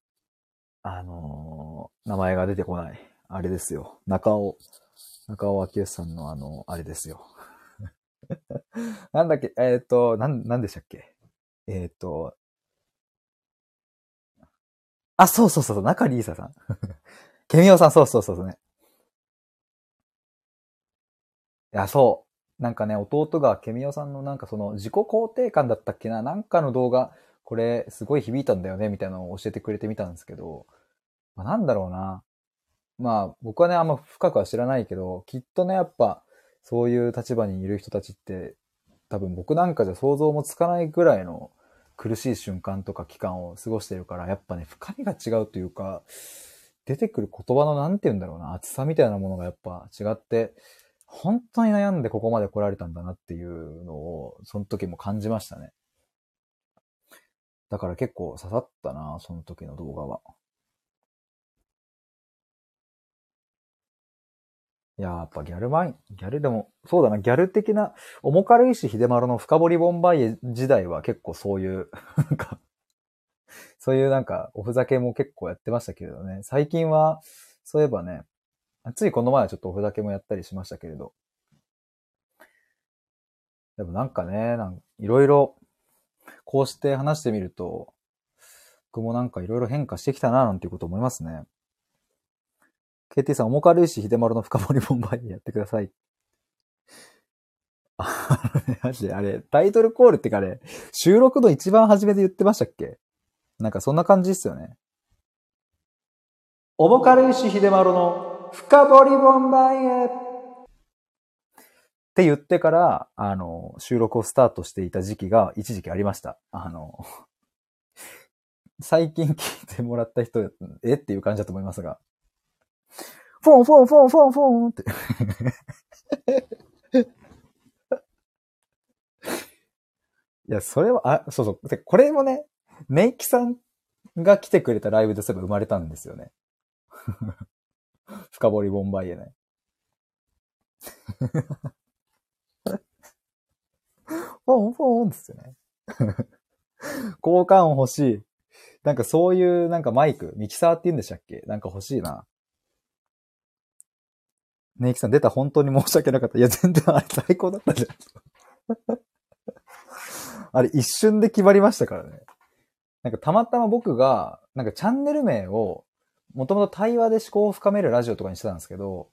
あの名前が出てこない。あれですよ。中尾、中尾明義さんのあの、あれですよ。なんだっけ、えっ、と、なん、なんでしたっけ？えっ、と、あ、そうそうそうそう、中里依紗さん。ケミオさん、そうそうそうそうね。いや、そう。なんかね、弟がケミオさんのなんかその自己肯定感だったっけななんかの動画、これすごい響いたんだよねみたいなのを教えてくれてみたんですけど、まあ、なんだろうな。まあ僕はね、あんま深くは知らないけど、きっとね、やっぱそういう立場にいる人たちって多分僕なんかじゃ想像もつかないぐらいの苦しい瞬間とか期間を過ごしてるから、やっぱね、深みが違うというか、出てくる言葉の何て言うんだろうな、厚さみたいなものがやっぱ違って、本当に悩んでここまで来られたんだなっていうのを、その時も感じましたね。だから結構刺さったな、その時の動画は。や、やっぱギャルマイン、ギャルでも、そうだな、ギャル的な、重軽石秀丸の深掘りボンバイエ時代は結構そういう、なんか、そういうなんか、おふざけも結構やってましたけれどね。最近は、そういえばね、ついこの前はちょっとおふざけもやったりしましたけれど。でもなんかね、なんいろいろ、こうして話してみると、僕もなんかいろいろ変化してきたな、なんていうこと思いますね。KT さん、重軽石秀丸の深掘りボンバイやってください。あ、マジで、あれ、タイトルコールってかね、収録の一番初めで言ってましたっけ？なんかそんな感じですよね。重軽石秀丸の深掘りボンバイエって言ってから、あの、収録をスタートしていた時期が一時期ありました。あの、最近聞いてもらった人、え？っていう感じだと思いますが。フォンフォンフォンフォンフォンって。いや、それは、あ、そうそう。で、これもね、ネイキさんが来てくれたライブでそういえば生まれたんですよね。深掘りボンバイエね。フォンフォンですよね。交換音欲しい。なんかそういうなんかマイク、ミキサーって言うんでしたっけ？なんか欲しいな。ネイキさん出た本当に申し訳なかった。いや、全然あれ最高だったじゃん。あれ一瞬で決まりましたからね。なんかたまたま僕が、なんかチャンネル名を、もともと対話で思考を深めるラジオとかにしてたんですけど、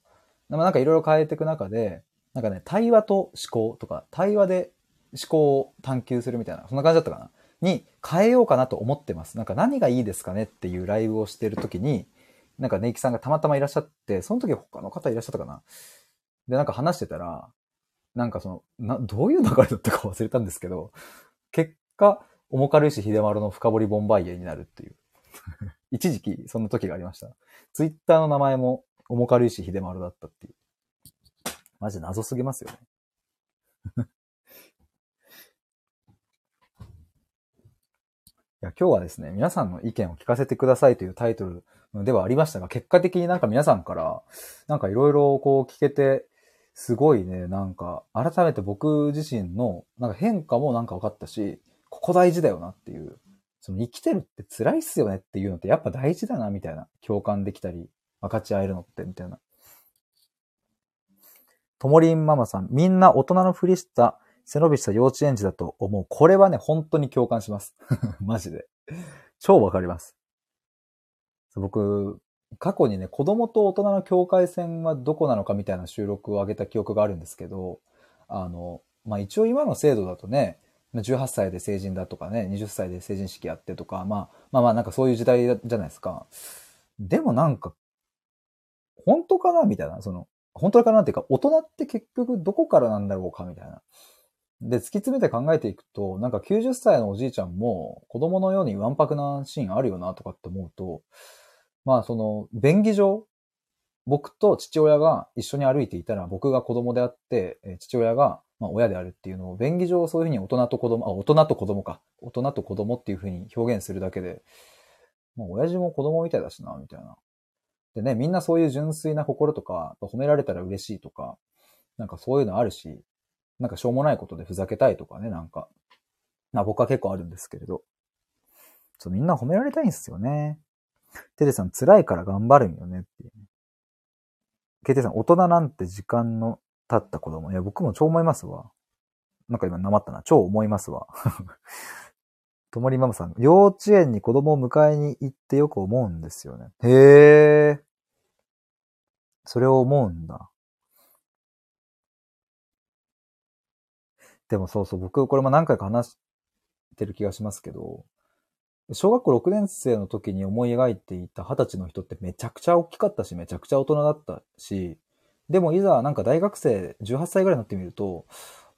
なんかいろいろ変えていく中で、なんかね、対話と思考とか、対話で思考を探求するみたいな、そんな感じだったかなに変えようかなと思ってます。なんか何がいいですかねっていうライブをしてる時に、なんかネイキさんがたまたまいらっしゃって、その時他の方いらっしゃったかな？で、なんか話してたら、なんかその、な、どういう流れだったか忘れたんですけど、結果、重軽石秀丸の深掘りボンバイエになるっていう。一時期、その時がありました。ツイッターの名前も重軽石秀丸だったっていう。マジ謎すぎますよね。いや今日はですね、皆さんの意見を聞かせてくださいというタイトルではありましたが、結果的になんか皆さんから、なんかいろいろこう聞けて、すごいね、なんか改めて僕自身のなんか変化もなんか分かったし、ここ大事だよなっていう、その生きてるって辛いっすよねっていうのってやっぱ大事だなみたいな、共感できたり、分かち合えるのってみたいな。ともりんママさん、みんな大人のふりした背伸びした幼稚園児だと思う。これはね、本当に共感します。マジで。超わかります。僕、過去にね、子供と大人の境界線はどこなのかみたいな収録を上げた記憶があるんですけど、あの、まあ、一応今の制度だとね、18歳で成人だとかね、20歳で成人式やってとか、まあ、まあまあなんかそういう時代じゃないですか。でもなんか、本当かなみたいな、その、本当かなっていうか、大人って結局どこからなんだろうかみたいな。で、突き詰めて考えていくと、なんか90歳のおじいちゃんも子供のようにわんぱくなシーンあるよなとかって思うと、まあその、便宜上、僕と父親が一緒に歩いていたら僕が子供であって、父親がまあ親であるっていうのを、便宜上そういうふうに大人と子供、あ、大人と子供か。大人と子供っていうふうに表現するだけで、もう親父も子供みたいだしな、みたいな。でね、みんなそういう純粋な心とか、褒められたら嬉しいとか、なんかそういうのあるし、なんかしょうもないことでふざけたいとかね、なんか。まあ僕は結構あるんですけれど。ちょみんな褒められたいんですよね。テレさん辛いから頑張るんよねっていう、ね。ケテさん、大人なんて時間の経った子供。いや、僕も超思いますわ。なんか今、なまったな。超思いますわ。ともりママさん、幼稚園に子供を迎えに行ってよく思うんですよね。へえ。それを思うんだ。でもそうそう、僕、これも何回か話してる気がしますけど、小学校6年生の時に思い描いていた20歳の人ってめちゃくちゃ大きかったし、めちゃくちゃ大人だったし、でもいざなんか大学生18歳ぐらいになってみると、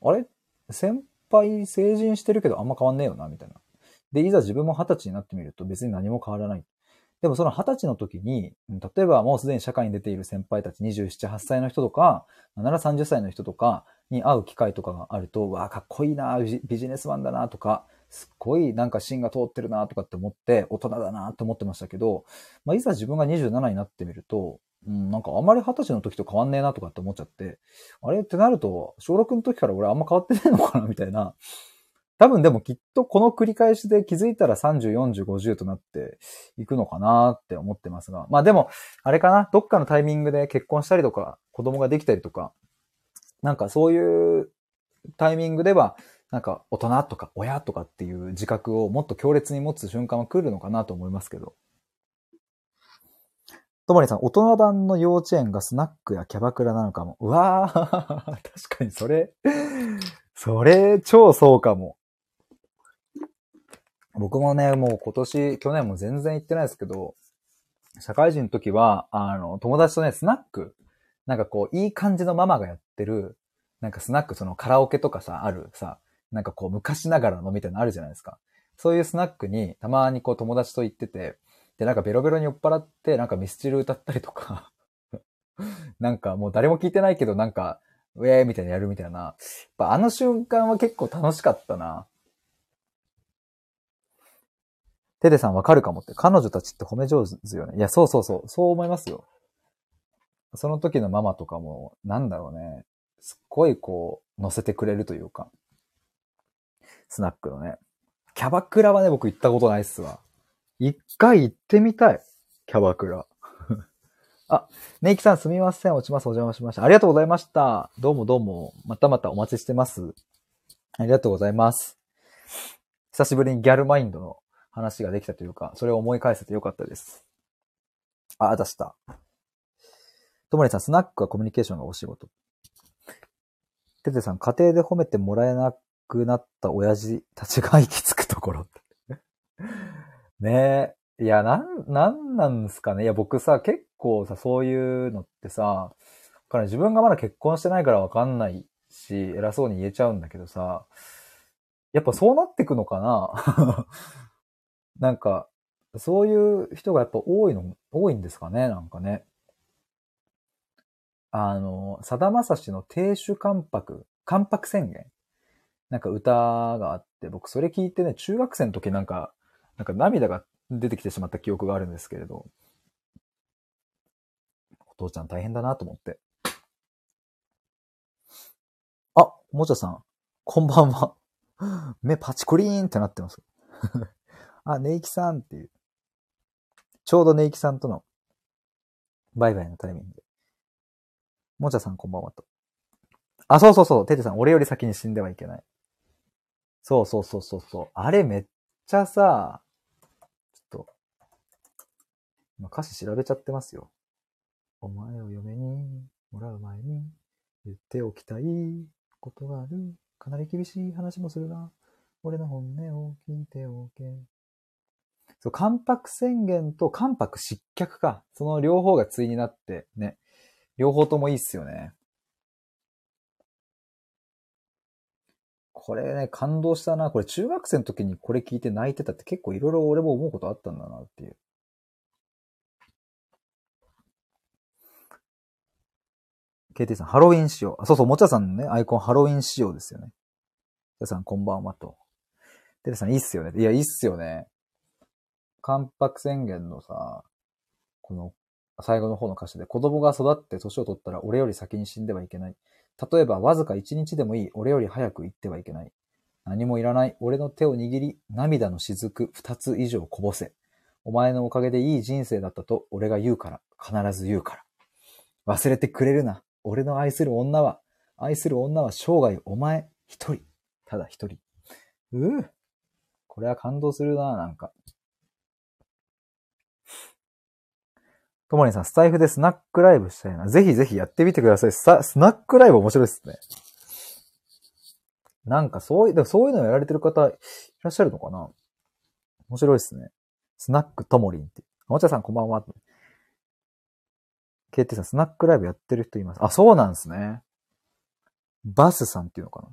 あれ？先輩成人してるけどあんま変わんねえよな、みたいな。で、いざ自分も20歳になってみると別に何も変わらない。でもその20歳の時に、例えばもうすでに社会に出ている先輩たち27、8歳の人とか、なら30歳の人とかに会う機会とかがあると、わあ、かっこいいな、ビジネスマンだなとか、すっごいなんか芯が通ってるなとかって思って、大人だなって思ってましたけど、まあ、いざ自分が27になってみると、うん、なんかあまり二十歳の時と変わんねえなとかって思っちゃって、あれ？ってなると、小6の時から俺あんま変わってねえのかなみたいな。多分でもきっとこの繰り返しで気づいたら30、40、50となっていくのかなって思ってますが。まあでも、あれかな、どっかのタイミングで結婚したりとか、子供ができたりとか、なんかそういうタイミングでは、なんか大人とか親とかっていう自覚をもっと強烈に持つ瞬間は来るのかなと思いますけど。ともりさん、大人版の幼稚園がスナックやキャバクラなのかも。うわー 確かにそれ、それ超そうかも。僕もね、もう今年、去年も全然行ってないですけど、社会人の時は、あの、友達とね、スナック、なんかこう、いい感じのママがやってる、なんかスナック、そのカラオケとかさ、あるさ、なんかこう昔ながらのみたいなのあるじゃないですか。そういうスナックにたまにこう友達と行ってて、で、なんかベロベロに酔っ払って、なんかミスチル歌ったりとか なんかもう誰も聞いてないけど、なんか、ウェーみたいなやるみたいな。やっぱあの瞬間は結構楽しかったな。テテさんわかるかもって。彼女たちって褒め上手よね。いや、そうそうそう。そう思いますよ。その時のママとかも、なんだろうね。すっごいこう、乗せてくれるというか。スナックのね。キャバクラはね、僕行ったことないっすわ。一回行ってみたい。キャバクラ。あ、ネイキさんすみません。落ちます。お邪魔しました。ありがとうございました。どうもどうも。またまたお待ちしてます。ありがとうございます。久しぶりにギャルマインドの話ができたというか、それを思い返せてよかったです。あ、出した。ともりさん、スナックはコミュニケーションがお仕事。ててさん、家庭で褒めてもらえなくなった親父たちが行き着くところ。ねえ。いや、なん、なんなんすかね。いや、僕さ、結構さ、そういうのってさ、から自分がまだ結婚してないからわかんないし、偉そうに言えちゃうんだけどさ、やっぱそうなってくのかな なんか、そういう人がやっぱ多いの、多いんですかね、なんかね。あの、さだまさしの亭主関白、関白宣言。なんか歌があって、僕それ聞いてね、中学生の時なんか、なんか涙が出てきてしまった記憶があるんですけれど、お父ちゃん大変だなと思って。あ、もちゃさん、こんばんは。目パチコリーンってなってます。あ、ネイキさんっていう。ちょうどネイキさんとのバイバイのタイミングで。もちゃさんこんばんはと。あ、そうそうそう。テテさん、俺より先に死んではいけない。そうそうそうそうそう。あれめっちゃさ、ちょっと、今歌詞調べちゃってますよ。お前を嫁にもらう前に言っておきたいことがある。かなり厳しい話もするな。俺の本音を聞いておけ。そう、関白宣言と関白失脚か。その両方が対になってね。両方ともいいっすよね。これね、感動したな。これ中学生の時にこれ聞いて泣いてたって結構いろいろ俺も思うことあったんだなっていう。KT さん、ハロウィン仕様。あ、そうそう、もちゃさんのね、アイコンハロウィン仕様ですよね。皆さん、こんばんはと。テレさん、いいっすよね。いや、いいっすよね。関白宣言のさ、この、最後の方の歌詞で、子供が育って年を取ったら俺より先に死んではいけない。例えば、わずか一日でもいい、俺より早く行ってはいけない。何もいらない、俺の手を握り、涙の雫二つ以上こぼせ。お前のおかげでいい人生だったと俺が言うから、必ず言うから。忘れてくれるな。俺の愛する女は、愛する女は生涯お前一人。ただ一人。うぅ。これは感動するな、なんか。ともりんさん、スタイフでスナックライブしたいな。ぜひぜひやってみてください。ススナックライブ面白いですね。なんかそういう、でもそういうのやられてる方いらっしゃるのかな面白いですね。スナックともりんって。もちゃさんこんばんは。ケイティさん、スナックライブやってる人います。あ、そうなんですね。バスさんっていうのかな。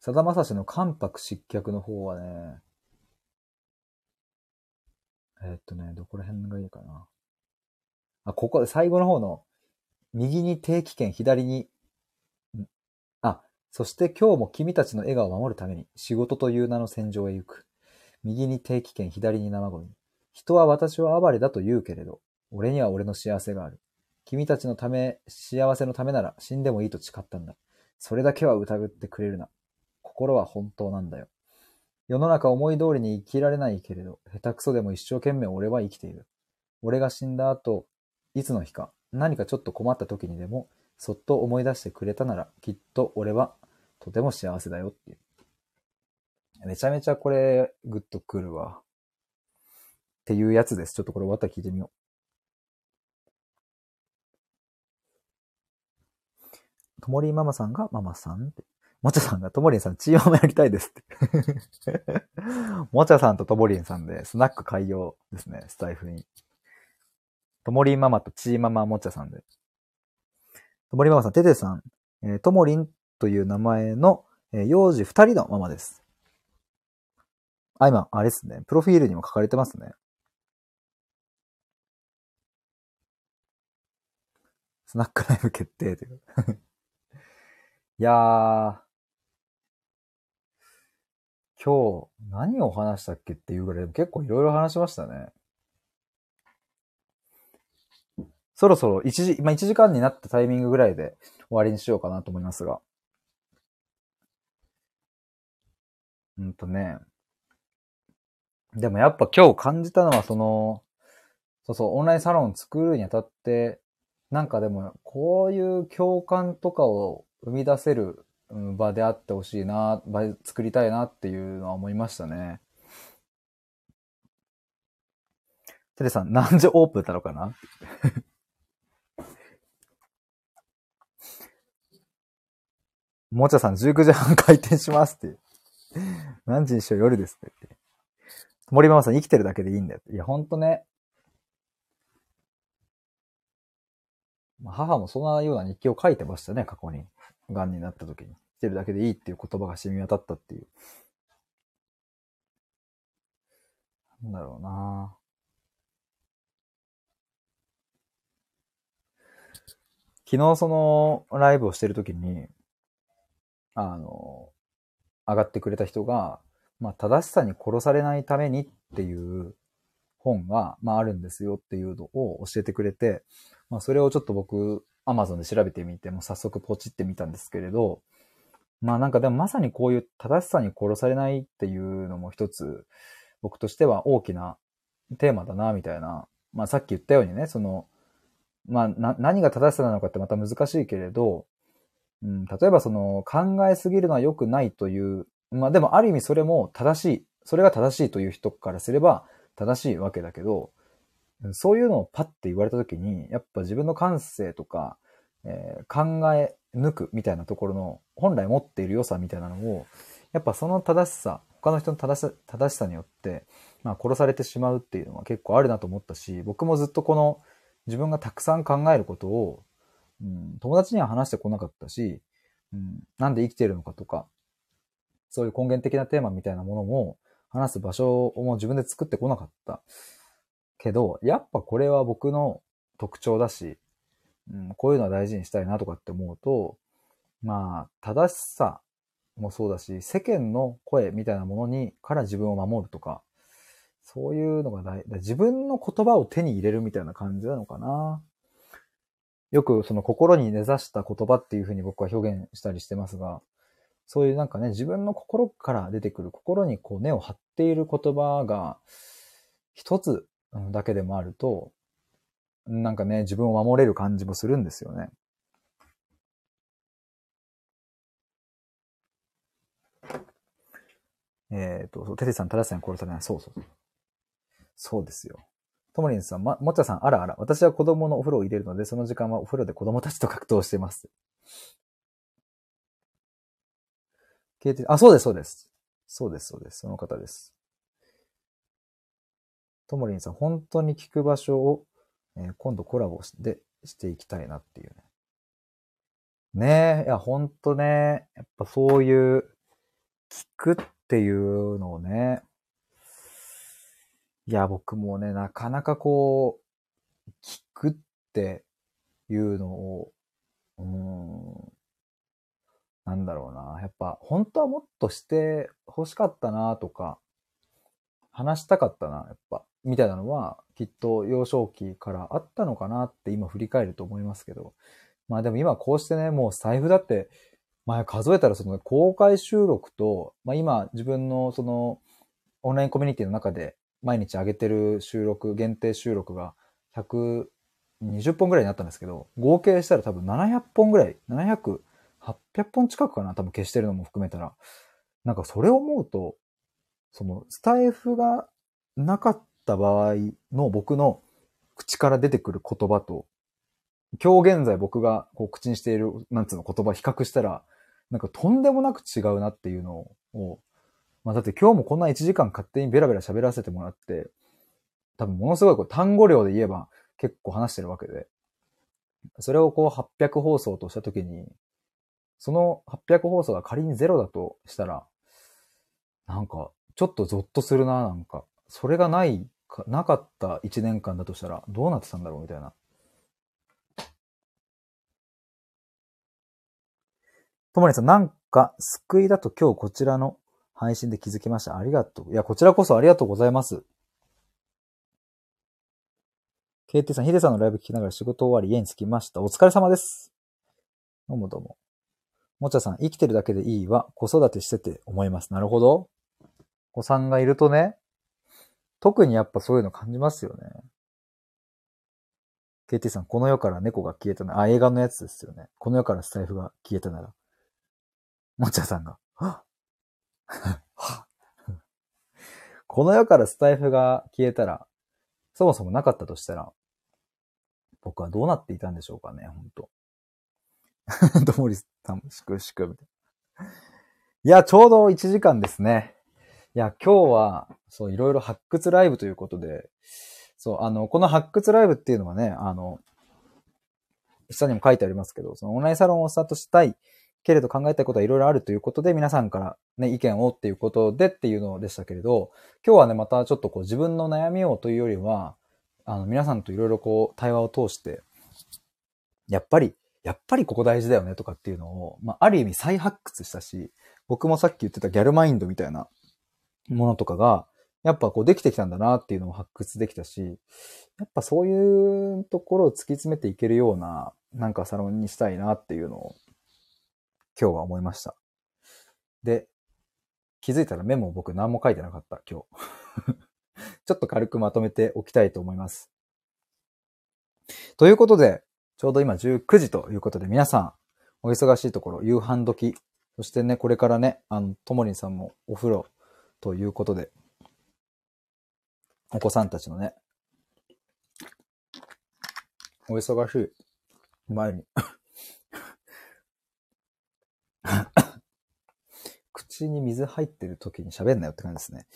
さだまさしの関白失脚の方はね、えー、っとね、どこら辺がいいかな。あ、ここ、最後の方の、右に定期券、左にあそして今日も君たちの笑顔を守るために仕事という名の戦場へ行く。右に定期券、左に生ゴミ。人は私を暴れだと言うけれど、俺には俺の幸せがある。君たちのため、幸せのためなら死んでもいいと誓ったんだ。それだけは疑ってくれるな。心は本当なんだよ。世の中思い通りに生きられないけれど、下手くそでも一生懸命俺は生きている。俺が死んだ後、いつの日か、何かちょっと困った時にでも、そっと思い出してくれたなら、きっと俺はとても幸せだよっていう。めちゃめちゃこれ、グッとくるわ。っていうやつです。ちょっとこれ終わったら聞いてみよう。ともりママさんがママさんって。もちゃさんがともりんさん、チーママやりたいですって。もちゃさんとともりんさんで、スナック開業ですね、スタイフに。ともりんママとチーママもちゃさんで。ともりんママさん、ててさん、えー、ともりんという名前の、えー、幼児二人のママです。あ、今、あれですね。プロフィールにも書かれてますね。スナックライブ決定という。いやー、今日何を話したっけっていうぐらい結構いろいろ話しましたね。そろそろ1時、まあ、1時間になったタイミングぐらいで終わりにしようかなと思いますが。うんとね。でもやっぱ今日感じたのはその、そうそう、オンラインサロンを作るにあたって、なんかでも、こういう共感とかを生み出せる場であってほしいな、場作りたいなっていうのは思いましたね。テレさん、何時オープンだろうかな？もちゃさん19時半開店しますって。何時にしよう？夜ですって。森ママさん生きてるだけでいいんだよ。いや、ほんとね。母もそんなような日記を書いてましたね、過去に。癌になった時に。生きてるだけでいいっていう言葉が染み渡ったっていう。なんだろうな昨日そのライブをしてる時に、あの、上がってくれた人が、まあ、正しさに殺されないためにっていう本が、まあ、あるんですよっていうのを教えてくれて、まあ、それをちょっと僕、アマゾンで調べてみて、もう早速ポチってみたんですけれど、まあなんかでもまさにこういう正しさに殺されないっていうのも一つ、僕としては大きなテーマだな、みたいな。まあさっき言ったようにね、その、まあな、何が正しさなのかってまた難しいけれど、うん、例えばその考えすぎるのは良くないという、まあでもある意味それも正しい、それが正しいという人からすれば正しいわけだけど、そういうのをパッて言われた時に、やっぱ自分の感性とか、えー、考え抜くみたいなところの本来持っている良さみたいなのを、やっぱその正しさ、他の人の正し正しさによって、まあ殺されてしまうっていうのは結構あるなと思ったし、僕もずっとこの自分がたくさん考えることをうん、友達には話してこなかったし、うん、なんで生きているのかとか、そういう根源的なテーマみたいなものも、話す場所をもう自分で作ってこなかった。けど、やっぱこれは僕の特徴だし、うん、こういうのは大事にしたいなとかって思うと、まあ、正しさもそうだし、世間の声みたいなものにから自分を守るとか、そういうのが大、自分の言葉を手に入れるみたいな感じなのかな。よくその心に根ざした言葉っていうふうに僕は表現したりしてますが、そういうなんかね、自分の心から出てくる、心にこう根を張っている言葉が一つだけでもあると、なんかね、自分を守れる感じもするんですよね。えっ、ー、と、そうテテさん、タラさん殺されない。そうそう。そうですよ。ともりんさん、ま、もっちゃさん、あらあら。私は子供のお風呂を入れるので、その時間はお風呂で子供たちと格闘しています。あ、そうです、そうです。そうです、そうです。その方です。ともりんさん、本当に聞く場所を、えー、今度コラボでしていきたいなっていうね。ねえ、いや、ほんとね、やっぱそういう、聞くっていうのをね、いや、僕もね、なかなかこう、聞くっていうのを、うん、なんだろうな。やっぱ、本当はもっとして欲しかったなとか、話したかったな、やっぱ、みたいなのは、きっと幼少期からあったのかなって今振り返ると思いますけど、まあでも今こうしてね、もう財布だって、前数えたらその公開収録と、まあ今自分のそのオンラインコミュニティの中で毎日上げてる収録、限定収録が120本ぐらいになったんですけど、合計したら多分700本ぐらい、700、800本近くかな多分消してるのも含めたら。なんかそれを思うと、そのスタイフがなかったた場合の僕の口から出てくる言葉と、今日現在僕がこう口にしている、なんつうの言葉比較したら、なんかとんでもなく違うなっていうのを、まあだって今日もこんな1時間勝手にベラベラ喋らせてもらって、多分ものすごいこう単語量で言えば結構話してるわけで、それをこう800放送としたときに、その800放送が仮にゼロだとしたら、なんかちょっとゾッとするな、なんか。それがないか、なかった1年間だとしたらどうなってたんだろうみたいな。ともりさん、なんか救いだと今日こちらの配信で気づきました。ありがとう。いや、こちらこそありがとうございます。KT さん、ヒデさんのライブ聞きながら仕事終わり家に着きました。お疲れ様です。どうもどうも。もちゃさん、生きてるだけでいいわ。子育てしてて思います。なるほど。お子さんがいるとね、特にやっぱそういうの感じますよね。KT さん、この世から猫が消えたな。あ、映画のやつですよね。この世からスタイフが消えたなら。もちゃさんが、はこの世からスタイフが消えたら、そもそもなかったとしたら、僕はどうなっていたんでしょうかね、ほんと。ともりさん、しくしく、みたいな。いや、ちょうど1時間ですね。いや、今日は、そう、いろいろ発掘ライブということで、そう、あの、この発掘ライブっていうのはね、あの、下にも書いてありますけど、そのオンラインサロンをスタートしたいけれど考えたいことはいろいろあるということで、皆さんからね、意見をっていうことでっていうのでしたけれど、今日はね、またちょっとこう自分の悩みをというよりは、あの、皆さんといろいろこう対話を通して、やっぱり、やっぱりここ大事だよねとかっていうのを、まあ、ある意味再発掘したし、僕もさっき言ってたギャルマインドみたいなものとかが、やっぱこうできてきたんだなっていうのを発掘できたし、やっぱそういうところを突き詰めていけるような、なんかサロンにしたいなっていうのを今日は思いました。で、気づいたらメモ僕何も書いてなかった、今日。ちょっと軽くまとめておきたいと思います。ということで、ちょうど今19時ということで皆さん、お忙しいところ、夕飯時、そしてね、これからね、あの、ともりんさんもお風呂ということで、お子さんたちのね、お忙しい前に 口に水入ってる時に喋んなよって感じですね。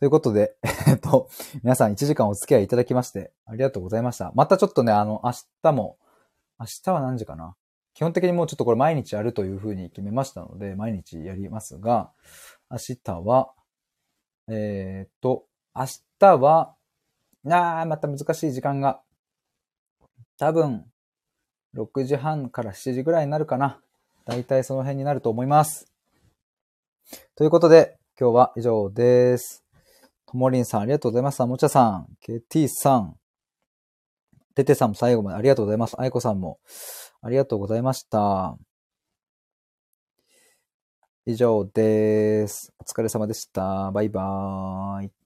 ということで、えっと、皆さん1時間お付き合いいただきまして、ありがとうございました。またちょっとね、あの、明日も、明日は何時かな？基本的にもうちょっとこれ毎日やるというふうに決めましたので、毎日やりますが、明日は、えーっと、明日は、あー、また難しい時間が。多分、6時半から7時ぐらいになるかな。だいたいその辺になると思います。ということで、今日は以上です。ともりんさん、ありがとうございます。もちゃさん、KT さん、ててさんも最後までありがとうございます。あいこさんも、ありがとうございました。以上です。お疲れ様でした。バイバーイ。